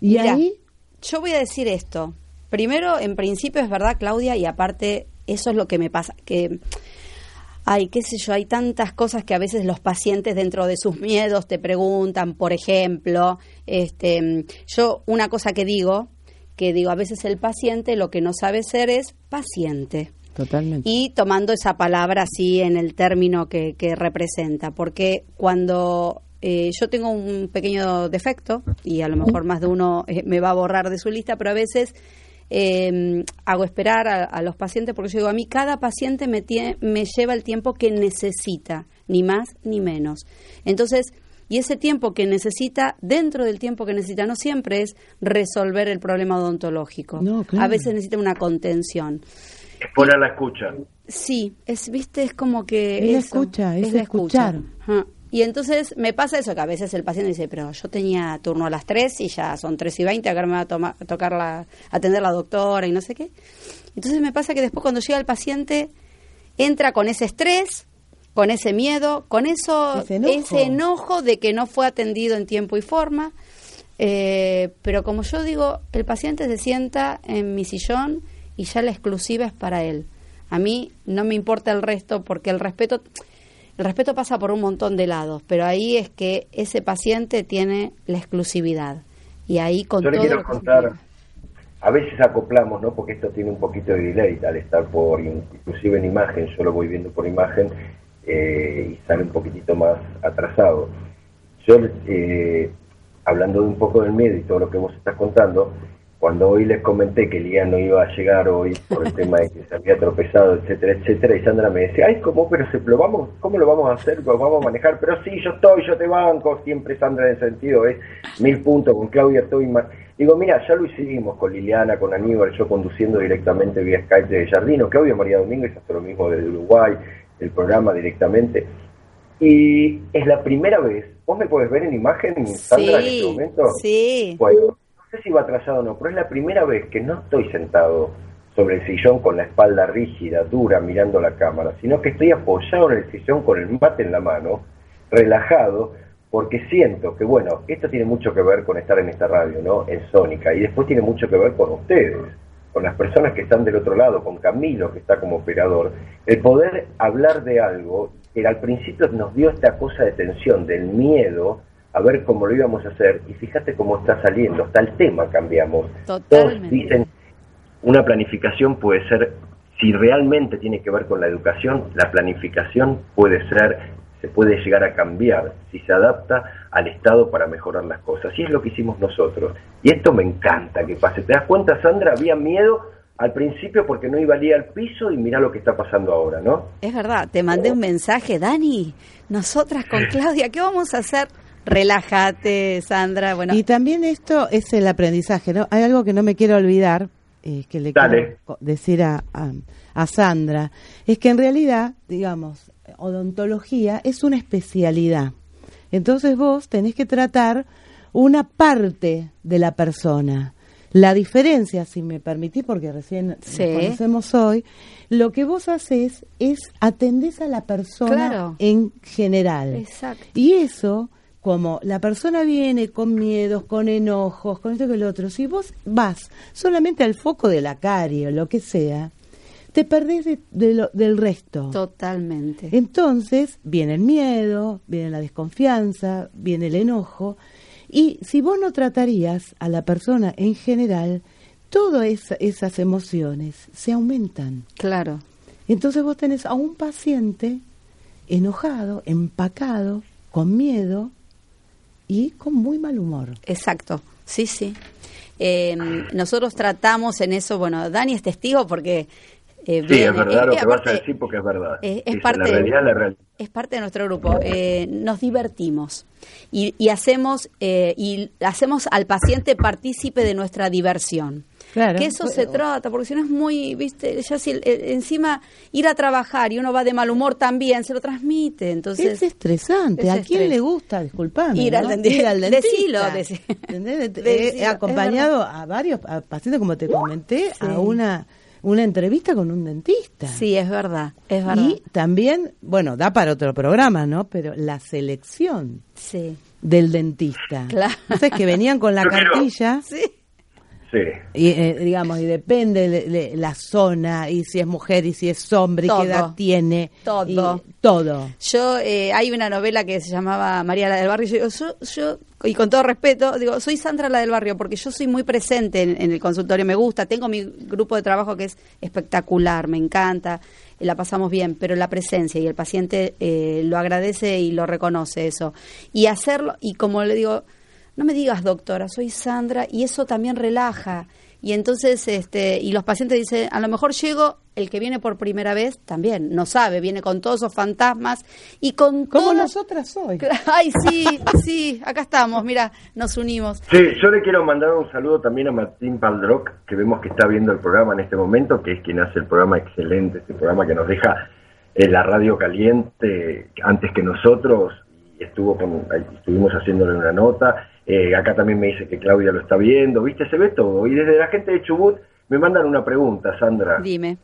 Y
Mira.
ahí,
yo voy a decir esto. Primero, en principio es verdad, Claudia, y aparte, eso es lo que me pasa, que... Ay, qué sé yo, hay tantas cosas que a veces los pacientes dentro de sus miedos te preguntan, por ejemplo, este, yo una cosa que digo, que digo, a veces el paciente lo que no sabe ser es paciente.
totalmente.
y tomando esa palabra así en el término que, que representa, porque cuando eh, yo tengo un pequeño defecto, y a lo mejor más de uno eh, me va a borrar de su lista, pero a veces eh, hago esperar a, a los pacientes, porque yo digo, a mí cada paciente me, tie- me lleva el tiempo que necesita, ni más ni menos. Entonces, y ese tiempo que necesita, dentro del tiempo que necesita, no siempre es resolver el problema odontológico.
No, claro.
A veces necesita una contención.
Es poner la escucha.
Sí, es, viste, es como que...
Es la
eso,
escucha, es
la
escuchar.
escucha. Y entonces me pasa eso, que a veces el paciente dice, pero yo tenía turno a las 3 y ya son 3 y 20, acá me va a, toma- a tocar la, atender la doctora y no sé qué. Entonces me pasa que después cuando llega el paciente, entra con ese estrés, con ese miedo, con eso,
Ese enojo.
ese enojo de que no fue atendido en tiempo y forma. Eh, pero como yo digo, el paciente se sienta en mi sillón y ya la exclusiva es para él. A mí no me importa el resto porque el respeto, el respeto pasa por un montón de lados, pero ahí es que ese paciente tiene la exclusividad y ahí con
Yo le
todo
quiero
lo que
contar, a veces acoplamos, ¿no? Porque esto tiene un poquito de delay al estar por, inclusive en imagen, yo lo voy viendo por imagen eh, y sale un poquitito más atrasado. Yo, eh, hablando de un poco del miedo y todo lo que vos estás contando, cuando hoy les comenté que Lía no iba a llegar hoy por el <laughs> tema de que se había tropezado, etcétera, etcétera, y Sandra me decía, ay, ¿cómo, pero se, lo vamos, ¿cómo lo vamos a hacer? ¿Lo vamos a manejar? Pero sí, yo estoy, yo te banco, siempre Sandra en el sentido es mil puntos, con Claudia estoy más... Digo, mira, ya lo hicimos con Liliana, con Aníbal, yo conduciendo directamente vía Skype de Jardino, Claudia María Domínguez hace lo mismo desde Uruguay, el programa directamente. Y es la primera vez, vos me puedes ver en imagen, Sandra, en este momento.
Sí.
Bueno, no sé si va atrasado o no, pero es la primera vez que no estoy sentado sobre el sillón con la espalda rígida, dura, mirando la cámara, sino que estoy apoyado en el sillón con el mate en la mano, relajado, porque siento que, bueno, esto tiene mucho que ver con estar en esta radio, ¿no? En Sónica, y después tiene mucho que ver con ustedes, con las personas que están del otro lado, con Camilo, que está como operador, el poder hablar de algo que al principio nos dio esta cosa de tensión, del miedo, a ver cómo lo íbamos a hacer, y fíjate cómo está saliendo, hasta el tema cambiamos. Todos dicen, una planificación puede ser, si realmente tiene que ver con la educación, la planificación puede ser, se puede llegar a cambiar si se adapta al Estado para mejorar las cosas. Y es lo que hicimos nosotros. Y esto me encanta que pase. ¿Te das cuenta, Sandra? Había miedo al principio porque no iba a ir al piso y mira lo que está pasando ahora, ¿no?
Es verdad, te mandé un mensaje, Dani, nosotras con Claudia, ¿qué vamos a hacer? Relájate, Sandra. Bueno,
Y también esto es el aprendizaje, ¿no? Hay algo que no me quiero olvidar, eh, que le
Dale.
quiero decir a, a, a Sandra, es que en realidad, digamos, odontología es una especialidad. Entonces vos tenés que tratar una parte de la persona. La diferencia, si me permitís, porque recién nos conocemos hoy, lo que vos haces es atendés a la persona
Claro.
en general.
Exacto.
Y eso, como la persona viene con miedos, con enojos, con esto que lo otro, si vos vas solamente al foco de la carie o lo que sea, te perdés de- de lo- del resto.
totalmente.
Entonces viene el miedo, viene la desconfianza, viene el enojo, y si vos no tratarías a la persona en general, todas esa- esas emociones se aumentan.
Claro.
Entonces vos tenés a un paciente enojado, empacado, con miedo y con muy mal humor.
Exacto, sí, sí. Eh, nosotros tratamos en eso, bueno, Dani es testigo porque... eh,
Sí, es verdad lo
eh,
que vas a
aparte,
decir porque es verdad.
eh, es parte
la
de-
realidad, la realidad.
es parte de nuestro grupo. Eh, nos divertimos y, y hacemos eh, y hacemos al paciente partícipe de nuestra diversión.
Claro.
Que eso se trata, porque si no es muy, viste, ya si eh, encima ir a trabajar y uno va de mal humor también, se lo transmite. Entonces,
es estresante.
es
¿A quién
estrés.
le gusta, disculpame,
Ir al
Ir al dentista?
decilo. <laughs> <laughs>
He-
decilo,
He
es
acompañado a varios a pacientes, como te comenté,
Sí.
a una, una entrevista con un dentista.
sí, es verdad, es verdad.
Y también, bueno, da para otro programa, ¿no? Pero la selección
Sí,
del dentista. <laughs>
Claro.
Entonces que venían con la
Yo quiero-
cartilla
sí.
Sí.
y eh, digamos y depende de, de la zona y si es mujer y si es hombre y
Todo.
qué edad tiene
Todo.
y todo.
Yo, eh, hay una novela que se llamaba María la del Barrio, y yo, digo, yo, yo, y con todo respeto, digo, soy Sandra la del Barrio, porque yo soy muy presente en, en el consultorio, me gusta, tengo mi grupo de trabajo que es espectacular, me encanta, eh, la pasamos bien, pero la presencia y el paciente eh, lo agradece y lo reconoce eso. Y hacerlo, y como le digo, no me digas doctora, soy Sandra, y eso también relaja. Y entonces, este, y los pacientes dicen, a lo mejor llego, el que viene por primera vez también, no sabe, viene con todos esos fantasmas y con
Como
todas-
nosotras hoy.
Ay, sí, sí, acá estamos, mira, nos unimos.
Sí, yo le quiero mandar un saludo también a Martín Paldroc, que vemos que está viendo el programa en este momento, que es quien hace el programa excelente, este programa que nos deja eh, la radio caliente antes que nosotros, y estuvo con, estuvimos haciéndole una nota. Eh, acá también me dice que Claudia lo está viendo, ¿viste? Se ve todo. Y desde la gente de Chubut me mandan una pregunta, Sandra.
Dime.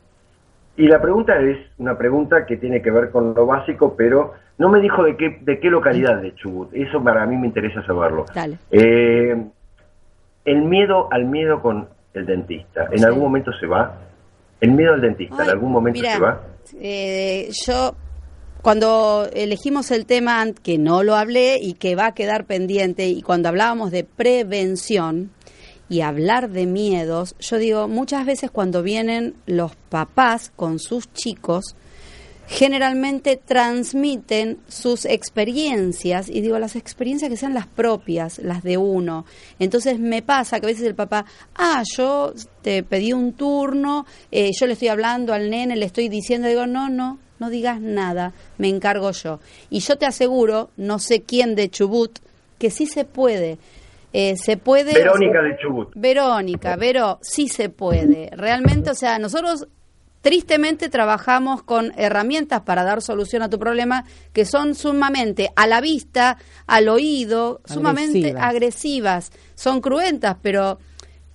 Y la pregunta es una pregunta que tiene que ver con lo básico, pero no me dijo de qué, de qué localidad de Chubut. Eso para mí me interesa saberlo.
Dale.
Eh, el miedo al miedo con el dentista, ¿en
Sí.
algún momento se va? El miedo al dentista,
Ay,
¿en algún momento
mira,
se va?
eh, yo, cuando elegimos el tema, que no lo hablé y que va a quedar pendiente, y cuando hablábamos de prevención y hablar de miedos, yo digo, muchas veces cuando vienen los papás con sus chicos, generalmente transmiten sus experiencias, y digo las experiencias que sean las propias, las de uno. Entonces me pasa que a veces el papá, ah, yo te pedí un turno, eh, yo le estoy hablando al nene, le estoy diciendo, digo, no, no, no digas nada, me encargo yo. Y yo te aseguro, no sé quién de Chubut, que sí se puede. Eh, se puede.
Verónica de Chubut.
Verónica, Vero, sí se puede. Realmente, o sea, nosotros tristemente trabajamos con herramientas para dar solución a tu problema que son sumamente a la vista, al oído, sumamente agresivas, son cruentas, pero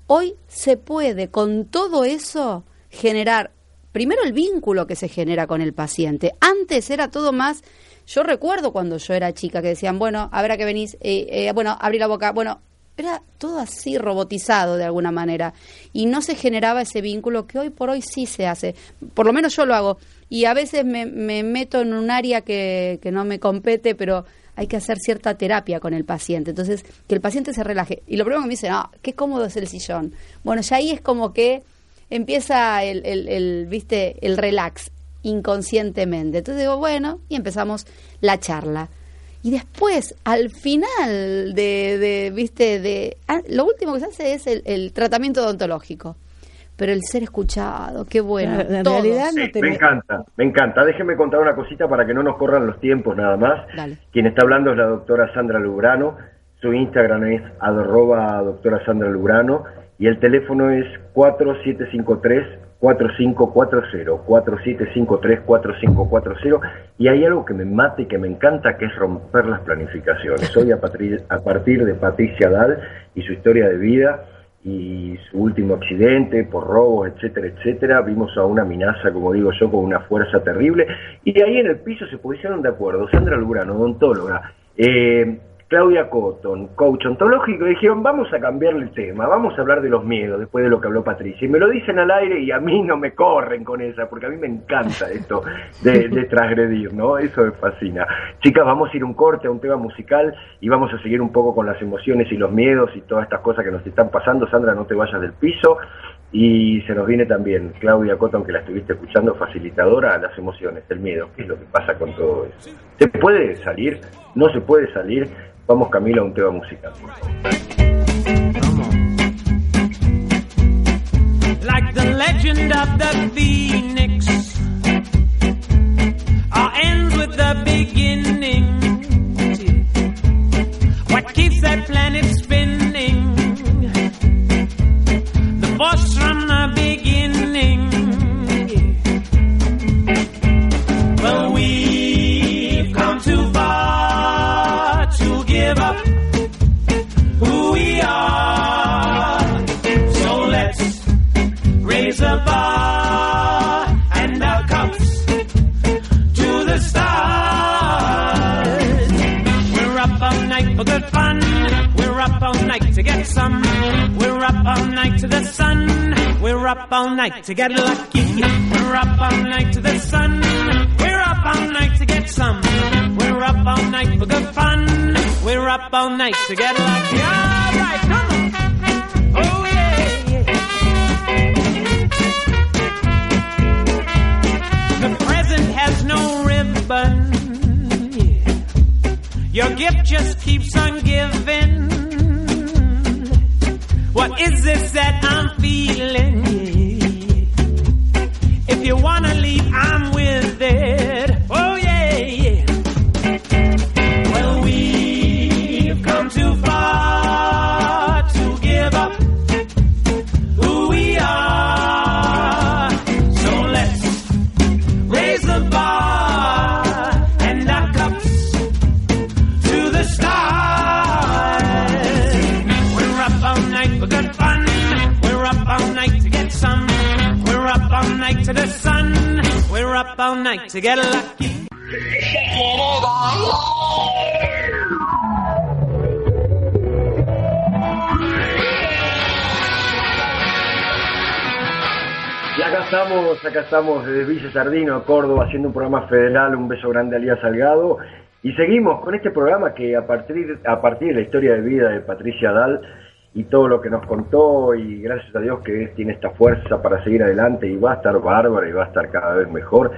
hoy se puede con todo eso generar primero el vínculo que se genera con el paciente. Antes era todo más, yo recuerdo cuando yo era chica que decían, bueno, a qué venís, eh, eh, bueno, abrí la boca, bueno, era todo así robotizado de alguna manera y no se generaba ese vínculo que hoy por hoy sí se hace. Por lo menos yo lo hago y a veces me, meto en un área que, que no me compete, pero hay que hacer cierta terapia con el paciente. Entonces, que el paciente se relaje. Y lo primero que me dicen, ah, qué cómodo es el sillón. Bueno, ya ahí es como que empieza el, el, el, ¿viste? el relax inconscientemente. Entonces digo, bueno, y empezamos la charla. Y después, al final de, de viste, de ah, lo último que se hace es el, tratamiento odontológico. Pero el ser escuchado, qué bueno.
En realidad Me encanta, me encanta. Déjeme contar una cosita para que no nos corran los tiempos nada más. Quien está hablando es la doctora Sandra Lubrano. Su Instagram es arroba doctora Sandra Lubrano y el teléfono es 4753 4540, 4753-4540, y hay algo que me mata y que me encanta, que es romper las planificaciones. Hoy a, a partir de Patricia Dal y su historia de vida y su último accidente por robos, etcétera, etcétera, vimos a una amenaza, como digo yo, con una fuerza terrible, y ahí en el piso se pusieron de acuerdo, Sandra Lurano, odontóloga, eh, Claudia Cotton, coach ontológico, dijeron, vamos a cambiarle el tema, vamos a hablar de los miedos, después de lo que habló Patricia. Y me lo dicen al aire y a mí no me corren con esa, porque a mí me encanta esto de, de transgredir, ¿no? Eso me fascina. Chicas, vamos a ir un corte, a un tema musical, y vamos a seguir un poco con las emociones y los miedos y todas estas cosas que nos están pasando. Sandra, no te vayas del piso. Y se nos viene también Claudia Cotton, que la estuviste escuchando, facilitadora a las emociones, el miedo, qué es lo que pasa con todo eso. ¿Se puede salir? ¿No se puede salir? Vamos Camila a un tema musical. Like the legend of the phoenix ends with the beginning. What keeps that planet up all night to get lucky. We're up all night to the sun. We're up all night to get some. We're up all night for good fun. We're up all night to get lucky. All right, come on. Oh, yeah, yeah. The present has no ribbon. Your gift just keeps on giving. What is this that I'm feeling? you want Y acá estamos, acá estamos desde Villa Sardino, Córdoba, haciendo un programa federal, un beso grande a Lía Salgado. Y seguimos con este programa que a partir, a partir de la historia de vida de Patricia Dal y todo lo que nos contó, y gracias a Dios que tiene esta fuerza para seguir adelante y va a estar bárbara y va a estar cada vez mejor.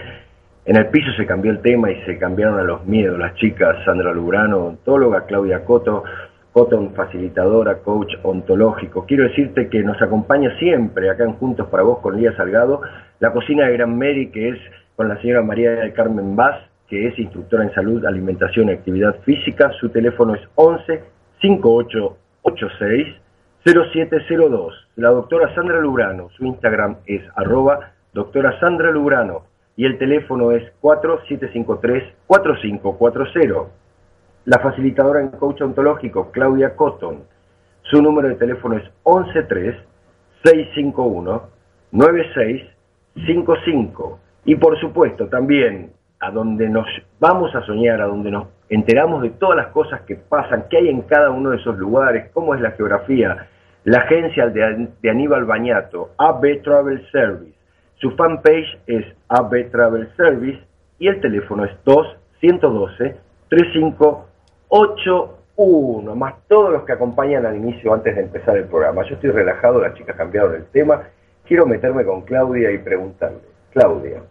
En el piso se cambió el tema y se cambiaron a los miedos las chicas, Sandra Lubrano, ontóloga, Claudia Coto, Cotton, facilitadora, coach ontológico. Quiero decirte que nos acompaña siempre acá en Juntos para Vos con Lía Salgado, la cocina de Gran Mary, que es con la señora María del Carmen Vaz, que es instructora en salud, alimentación y actividad física. Su teléfono es 11 5886 0702. La doctora Sandra Lubrano, su Instagram es arroba doctora Sandra Lubrano y el teléfono es 4753 4540 la facilitadora en coach ontológico Claudia Cotton. Su número de teléfono es 113-651-9655. Y por supuesto también a donde nos vamos a soñar, a donde nos enteramos de todas las cosas que pasan, que hay en cada uno de esos lugares, cómo es la geografía, la agencia de, de Aníbal Bañato, AB Travel Service. Su fanpage es AB Travel Service y el teléfono es 2 112 35 8-1, más todos los que acompañan al inicio antes de empezar el programa. Yo estoy relajado, las chicas cambiaron el tema. Quiero meterme con Claudia y preguntarle, Claudia,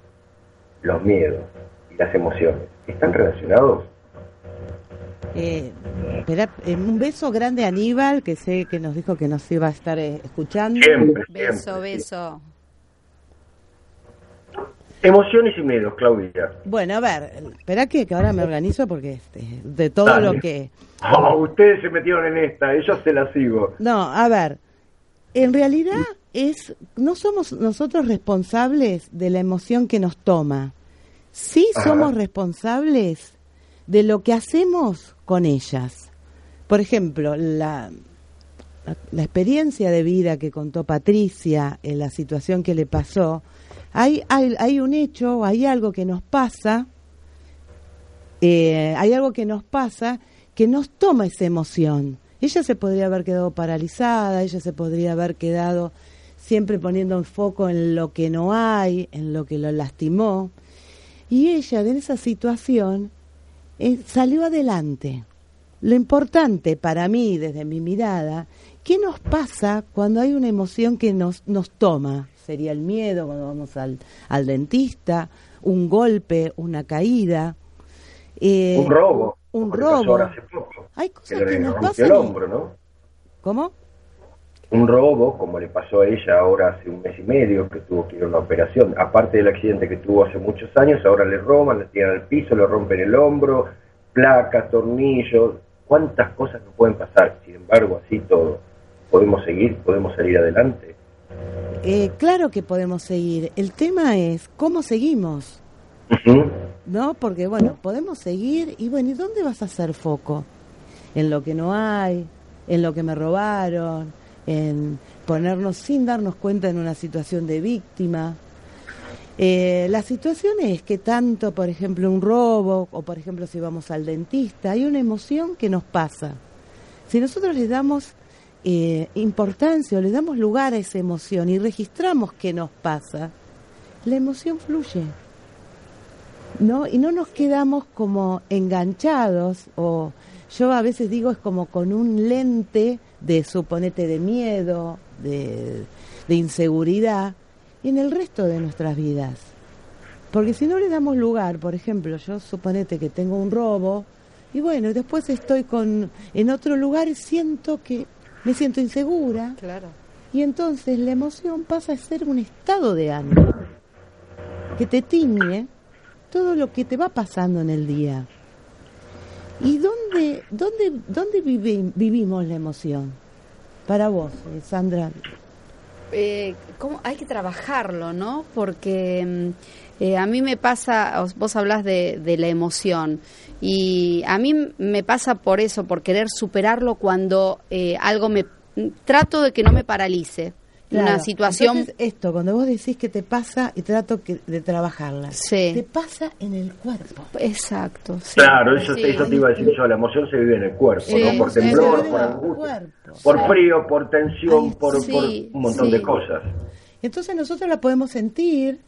los miedos y las emociones, ¿están relacionados?
Eh, espera, eh, un beso grande a Aníbal, que sé que nos dijo que nos iba a estar eh, escuchando.
Siempre,
beso, beso.
Emociones y miedos, Claudia.
Bueno, a ver, espera que, que ahora me organizo porque este, de todo lo que... <laughs>
Oh, ustedes se metieron en esta, ellos se la sigo.
No, a ver, en realidad es no somos nosotros responsables de la emoción que nos toma. Sí somos responsables de lo que hacemos con ellas. Por ejemplo, la, la, la experiencia de vida que contó Patricia en la situación que le pasó, hay, hay, hay un hecho, hay algo que nos pasa, eh, hay algo que nos pasa que nos toma esa emoción. Ella se podría haber quedado paralizada, ella se podría haber quedado siempre poniendo un foco en lo que no hay, en lo que lo lastimó. Y ella, de esa situación, eh, salió adelante. Lo importante para mí, desde mi mirada, ¿qué nos pasa cuando hay una emoción que nos, nos toma? Sería el miedo cuando vamos al, al dentista, un golpe, una caída.
Eh, un robo.
Un robo.
Hace poco,
Hay cosas
que,
que,
le
nos pasan.
el hombro, ¿no?
¿Cómo?
Un robo, como le pasó a ella ahora hace un mes y medio, que tuvo que ir a una operación. Aparte del accidente que tuvo hace muchos años, ahora le roban, le tiran al piso, le rompen el hombro, placas, tornillos. ¿Cuántas cosas nos pueden pasar? Sin embargo, así todo. ¿Podemos seguir? ¿Podemos salir adelante?
Eh, claro que podemos seguir. El tema es cómo seguimos. ¿no? Porque, bueno, podemos seguir y, bueno, ¿y dónde vas a hacer foco? En lo que no hay, en lo que me robaron, en ponernos sin darnos cuenta en una situación de víctima. Eh, la situación es que tanto, por ejemplo, un robo o, por ejemplo, si vamos al dentista, hay una emoción que nos pasa. Si nosotros le damos eh, importancia o le damos lugar a esa emoción y registramos qué nos pasa, la emoción fluye. ¿No? Y no nos quedamos como enganchados o yo a veces digo es como con un lente de suponete de miedo, de, de inseguridad en el resto de nuestras vidas. Porque si no le damos lugar, por ejemplo, yo suponete que tengo un robo y bueno, después estoy con en otro lugar y siento que me siento insegura
Claro.
y entonces la emoción pasa a ser un estado de ánimo que te tiñe todo lo que te va pasando en el día. ¿Y dónde, dónde, dónde vivi- vivimos la emoción? Para vos, eh, Sandra.
Eh, ¿cómo? Hay que trabajarlo, ¿no? Porque mm, eh, a mí me pasa, os- vos hablás de, de la emoción, y a mí me pasa por eso, por querer superarlo cuando eh, algo me... Trato de que no me paralice. Una situación...
Entonces, esto, cuando vos decís que te pasa y trato que, de trabajarla,
Sí.
te pasa en el cuerpo.
Exacto. sí.
Claro, eso,
Sí.
eso te iba a decir yo, la emoción se vive en el cuerpo,
Sí,
¿no? Por temblor, por angustia, por frío, por tensión,
Ay,
por,
sí,
por un montón
sí.
de cosas.
Entonces nosotros la podemos sentir.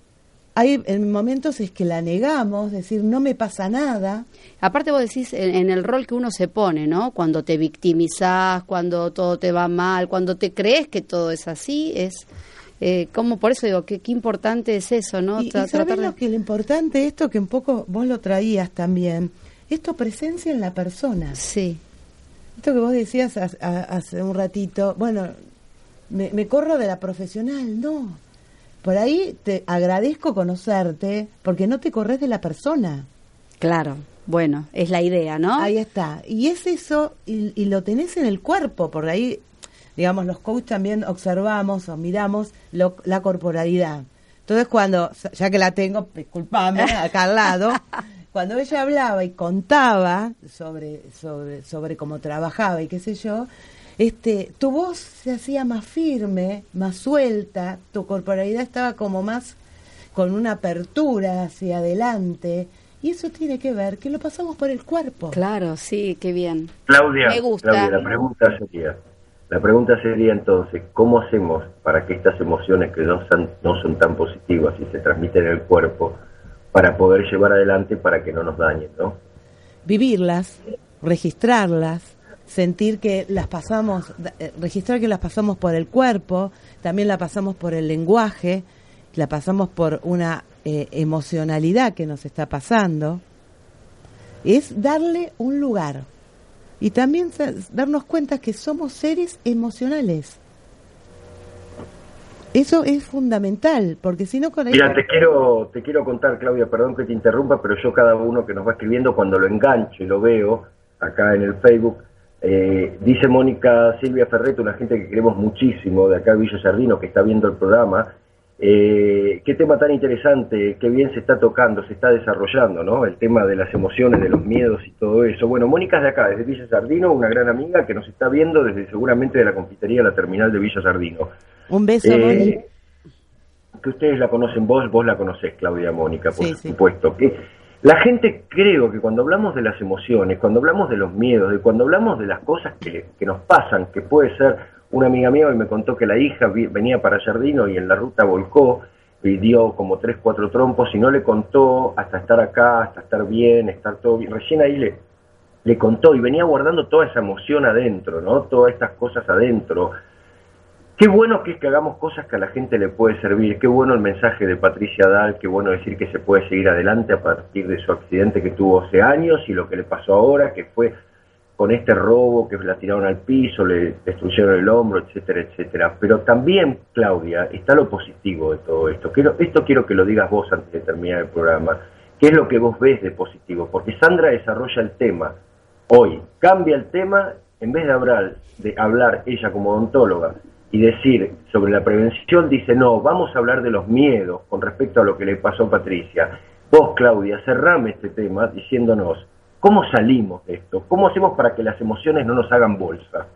Hay en momentos es que la negamos, decir no me pasa nada.
Aparte vos decís en, en el rol que uno se pone, ¿no? Cuando te victimizás, cuando todo te va mal, cuando te crees que todo es así, es Eh, como por eso digo, que qué importante es eso, ¿no?
Y, y
Tra-
¿sabés
tratar de-
lo que lo importante esto que un poco vos lo traías también, esto presencia en la persona.
Sí,
Esto que vos decías ha- ha- hace un ratito, bueno, me, me corro de la profesional, no. Por ahí te agradezco conocerte porque no te corres de la persona.
claro. Bueno, es la idea, ¿no?
Ahí está. Y es eso, y, y lo tenés en el cuerpo, por ahí, digamos, los coaches también observamos o miramos lo- la corporalidad. Entonces, cuando, ya que la tengo, disculpame, acá al lado, <laughs> cuando ella hablaba y contaba sobre, sobre, sobre cómo trabajaba y qué sé yo, este, tu voz se hacía más firme, más suelta, tu corporalidad estaba como más con una apertura hacia adelante. Y eso tiene que ver que lo pasamos por el cuerpo.
Claro, sí, qué bien.
Claudia,
Me gusta.
Claudia, la pregunta sería, la pregunta sería entonces, ¿cómo hacemos para que estas emociones que no son, no son tan positivas y se transmiten en el cuerpo, para poder llevar adelante para que no nos dañen, ¿no?
vivirlas, registrarlas, sentir que las pasamos, eh, registrar que las pasamos por el cuerpo, también la pasamos por el lenguaje, la pasamos por una eh, emocionalidad que nos está pasando, es darle un lugar y también darnos cuenta que somos seres emocionales. Eso es fundamental, porque si no con
Mira, te quiero, te quiero contar, Claudia, perdón que te interrumpa, pero yo cada uno que nos va escribiendo, cuando lo engancho y lo veo acá en el Facebook, eh, dice Mónica Silvia Ferreto, una gente que queremos muchísimo de acá de Villa Sardino, que está viendo el programa, eh, qué tema tan interesante, qué bien se está tocando, se está desarrollando, ¿no? El tema de las emociones, de los miedos y todo eso. Bueno, Mónica es de acá, desde Villa Sardino, una gran amiga que nos está viendo desde seguramente de la confitería La Terminal de Villa Sardino.
un beso,
Eh, que ustedes la conocen vos, vos la conocés, Claudia Mónica, por
Sí, sí.
supuesto. La gente creo que cuando hablamos de las emociones, cuando hablamos de los miedos, de cuando hablamos de las cosas que, que nos pasan, que puede ser una amiga mía hoy me contó que la hija venía para Jardino y en la ruta volcó y dio como tres, cuatro trompos y no le contó hasta estar acá, hasta estar bien, estar todo bien. Recién ahí le, le contó y venía guardando toda esa emoción adentro, ¿no? Todas estas cosas adentro. Qué bueno que es que hagamos cosas que a la gente le puede servir. Qué bueno el mensaje de Patricia Dal, qué bueno decir que se puede seguir adelante a partir de su accidente que tuvo hace años y lo que le pasó ahora, que fue con este robo que la tiraron al piso, le destruyeron el hombro, etcétera, etcétera. Pero también, Claudia, está lo positivo de todo esto. Quiero, esto quiero que lo digas vos antes de terminar el programa. ¿Qué es lo que vos ves de positivo? Porque Sandra desarrolla el tema hoy, cambia el tema, en vez de hablar, de hablar ella como odontóloga y decir sobre la prevención, dice, no, vamos a hablar de los miedos con respecto a lo que le pasó a Patricia. Vos, Claudia, cerrame este tema diciéndonos, ¿cómo salimos de esto? ¿Cómo hacemos para que las emociones no nos hagan bolsa?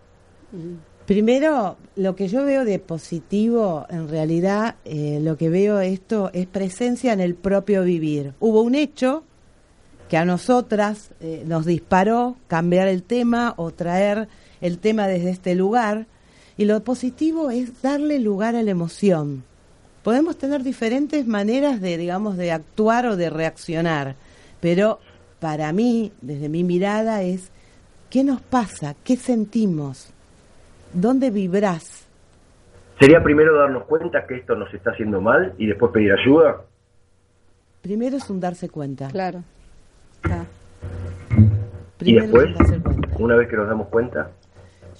Primero, lo que yo veo de positivo, en realidad, eh, lo que veo esto es presencia en el propio vivir. Hubo un hecho que a nosotras eh, nos disparó cambiar el tema o traer el tema desde este lugar. Y lo positivo es darle lugar a la emoción. Podemos tener diferentes maneras de, digamos, de actuar o de reaccionar, pero para mí, desde mi mirada, es ¿qué nos pasa? ¿Qué sentimos? ¿Dónde vibrás?
¿Sería primero darnos cuenta que esto nos está haciendo mal y después pedir ayuda?
Primero es un darse cuenta.
Claro.
¿Y
Primero
después,
es un darse cuenta.
una vez que nos damos cuenta?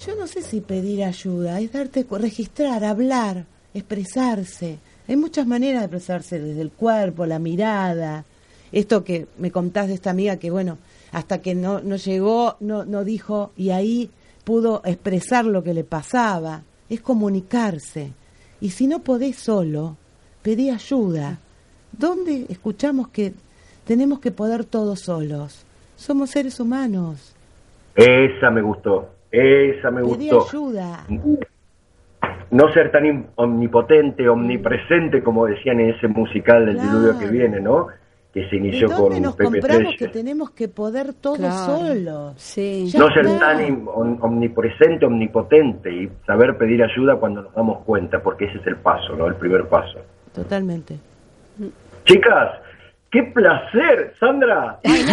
Yo no sé si pedir ayuda, es darte, registrar, hablar, expresarse. Hay muchas maneras de expresarse, desde el cuerpo, la mirada. Esto que me contás de esta amiga que, bueno, hasta que no, no llegó, no, no dijo, y ahí pudo expresar lo que le pasaba. Es comunicarse. Y si no podés solo, pedí ayuda. ¿Dónde escuchamos que tenemos que poder todos solos? Somos seres humanos.
Esa me gustó, esa me
Pedí
gustó.
ayuda.
no ser tan omnipotente, omnipresente como decían en ese musical del
Claro.
diluvio que viene, ¿no? Que se
¿De
inició
dónde
con
nos
Pepe
compramos que tenemos que poder todos
Claro.
solos?
Sí.
No ser tan omnipresente, omnipotente y saber pedir ayuda cuando nos damos cuenta, porque ese es el paso, ¿no? El primer paso.
Totalmente.
Chicas, qué placer, Sandra.
Ay.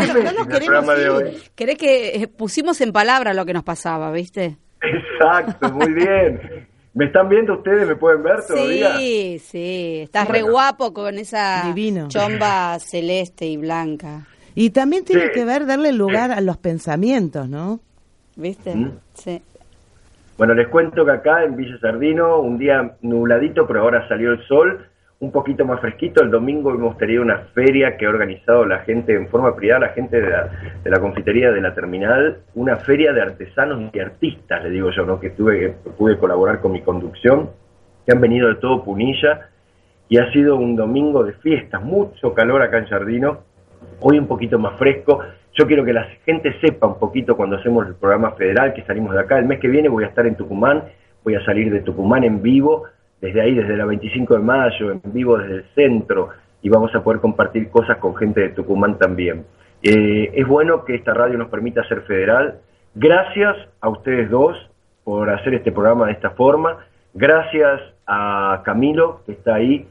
¿Querés que eh, pusimos en palabra lo que nos pasaba, viste?
Exacto, muy <laughs> bien. ¿Me están viendo ustedes? ¿Me pueden ver todavía?
Sí, sí. Estás re
Bueno.
guapo con esa
Divino.
chomba celeste y blanca.
Y también tiene
Sí.
que ver darle lugar a los pensamientos, ¿no?
¿Viste?
¿Mm?
Sí.
Bueno, les cuento que acá en Villa Sardino, un día nubladito, pero ahora salió el sol, un poquito más fresquito. El domingo hemos tenido una feria que ha organizado la gente en forma privada, la gente de la, de la confitería de la terminal, una feria de artesanos y artistas, le digo yo, ¿no? que tuve que pude colaborar con mi conducción, que han venido de todo Punilla, y ha sido un domingo de fiestas, mucho calor acá en Sardino, hoy un poquito más fresco. Yo quiero que la gente sepa un poquito cuando hacemos el programa federal que salimos de acá. El mes que viene voy a estar en Tucumán, voy a salir de Tucumán en vivo, desde ahí, desde la 25 de mayo, en vivo desde el centro, y vamos a poder compartir cosas con gente de Tucumán también. Eh, es bueno que esta radio nos permita ser federal. Gracias a ustedes dos por hacer este programa de esta forma. Gracias a Camilo, que está ahí,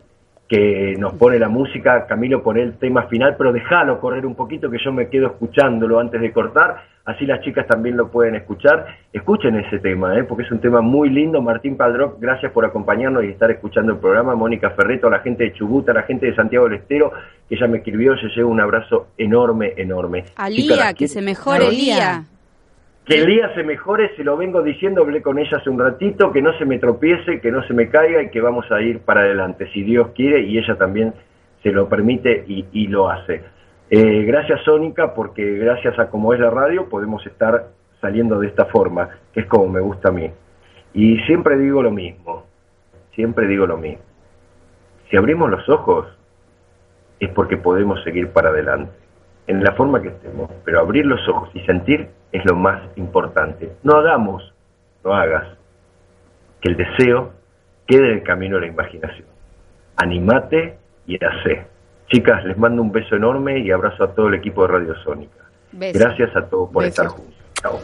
que nos pone la música. Camilo pone el tema final, pero déjalo correr un poquito que yo me quedo escuchándolo antes de cortar. Así las chicas también lo pueden escuchar. Escuchen ese tema, ¿eh? porque es un tema muy lindo. Martín Paldroc, gracias por acompañarnos y estar escuchando el programa. Mónica Ferreto, a la gente de Chubut, a la gente de Santiago del Estero, que ya me escribió, yo llevo un abrazo enorme, enorme.
A
Chicas,
Lía,
las
que se mejore
Lía.
Lía.
que el día se mejore, se lo vengo diciendo, hablé con ella hace un ratito, que no se me tropiece, que no se me caiga y que vamos a ir para adelante, si Dios quiere, y ella también se lo permite y, y lo hace. Eh, gracias Sónica, porque gracias a como es la radio podemos estar saliendo de esta forma, que es como me gusta a mí. Y siempre digo lo mismo, siempre digo lo mismo. Si abrimos los ojos es porque podemos seguir para adelante, en la forma que estemos, pero abrir los ojos y sentir es lo más importante. No hagamos, no hagas, que el deseo quede en el camino de la imaginación. Animate y hacé. Chicas, les mando un beso enorme y abrazo a todo el equipo de Radio Sónica. Gracias a todos por estar juntos. Chao.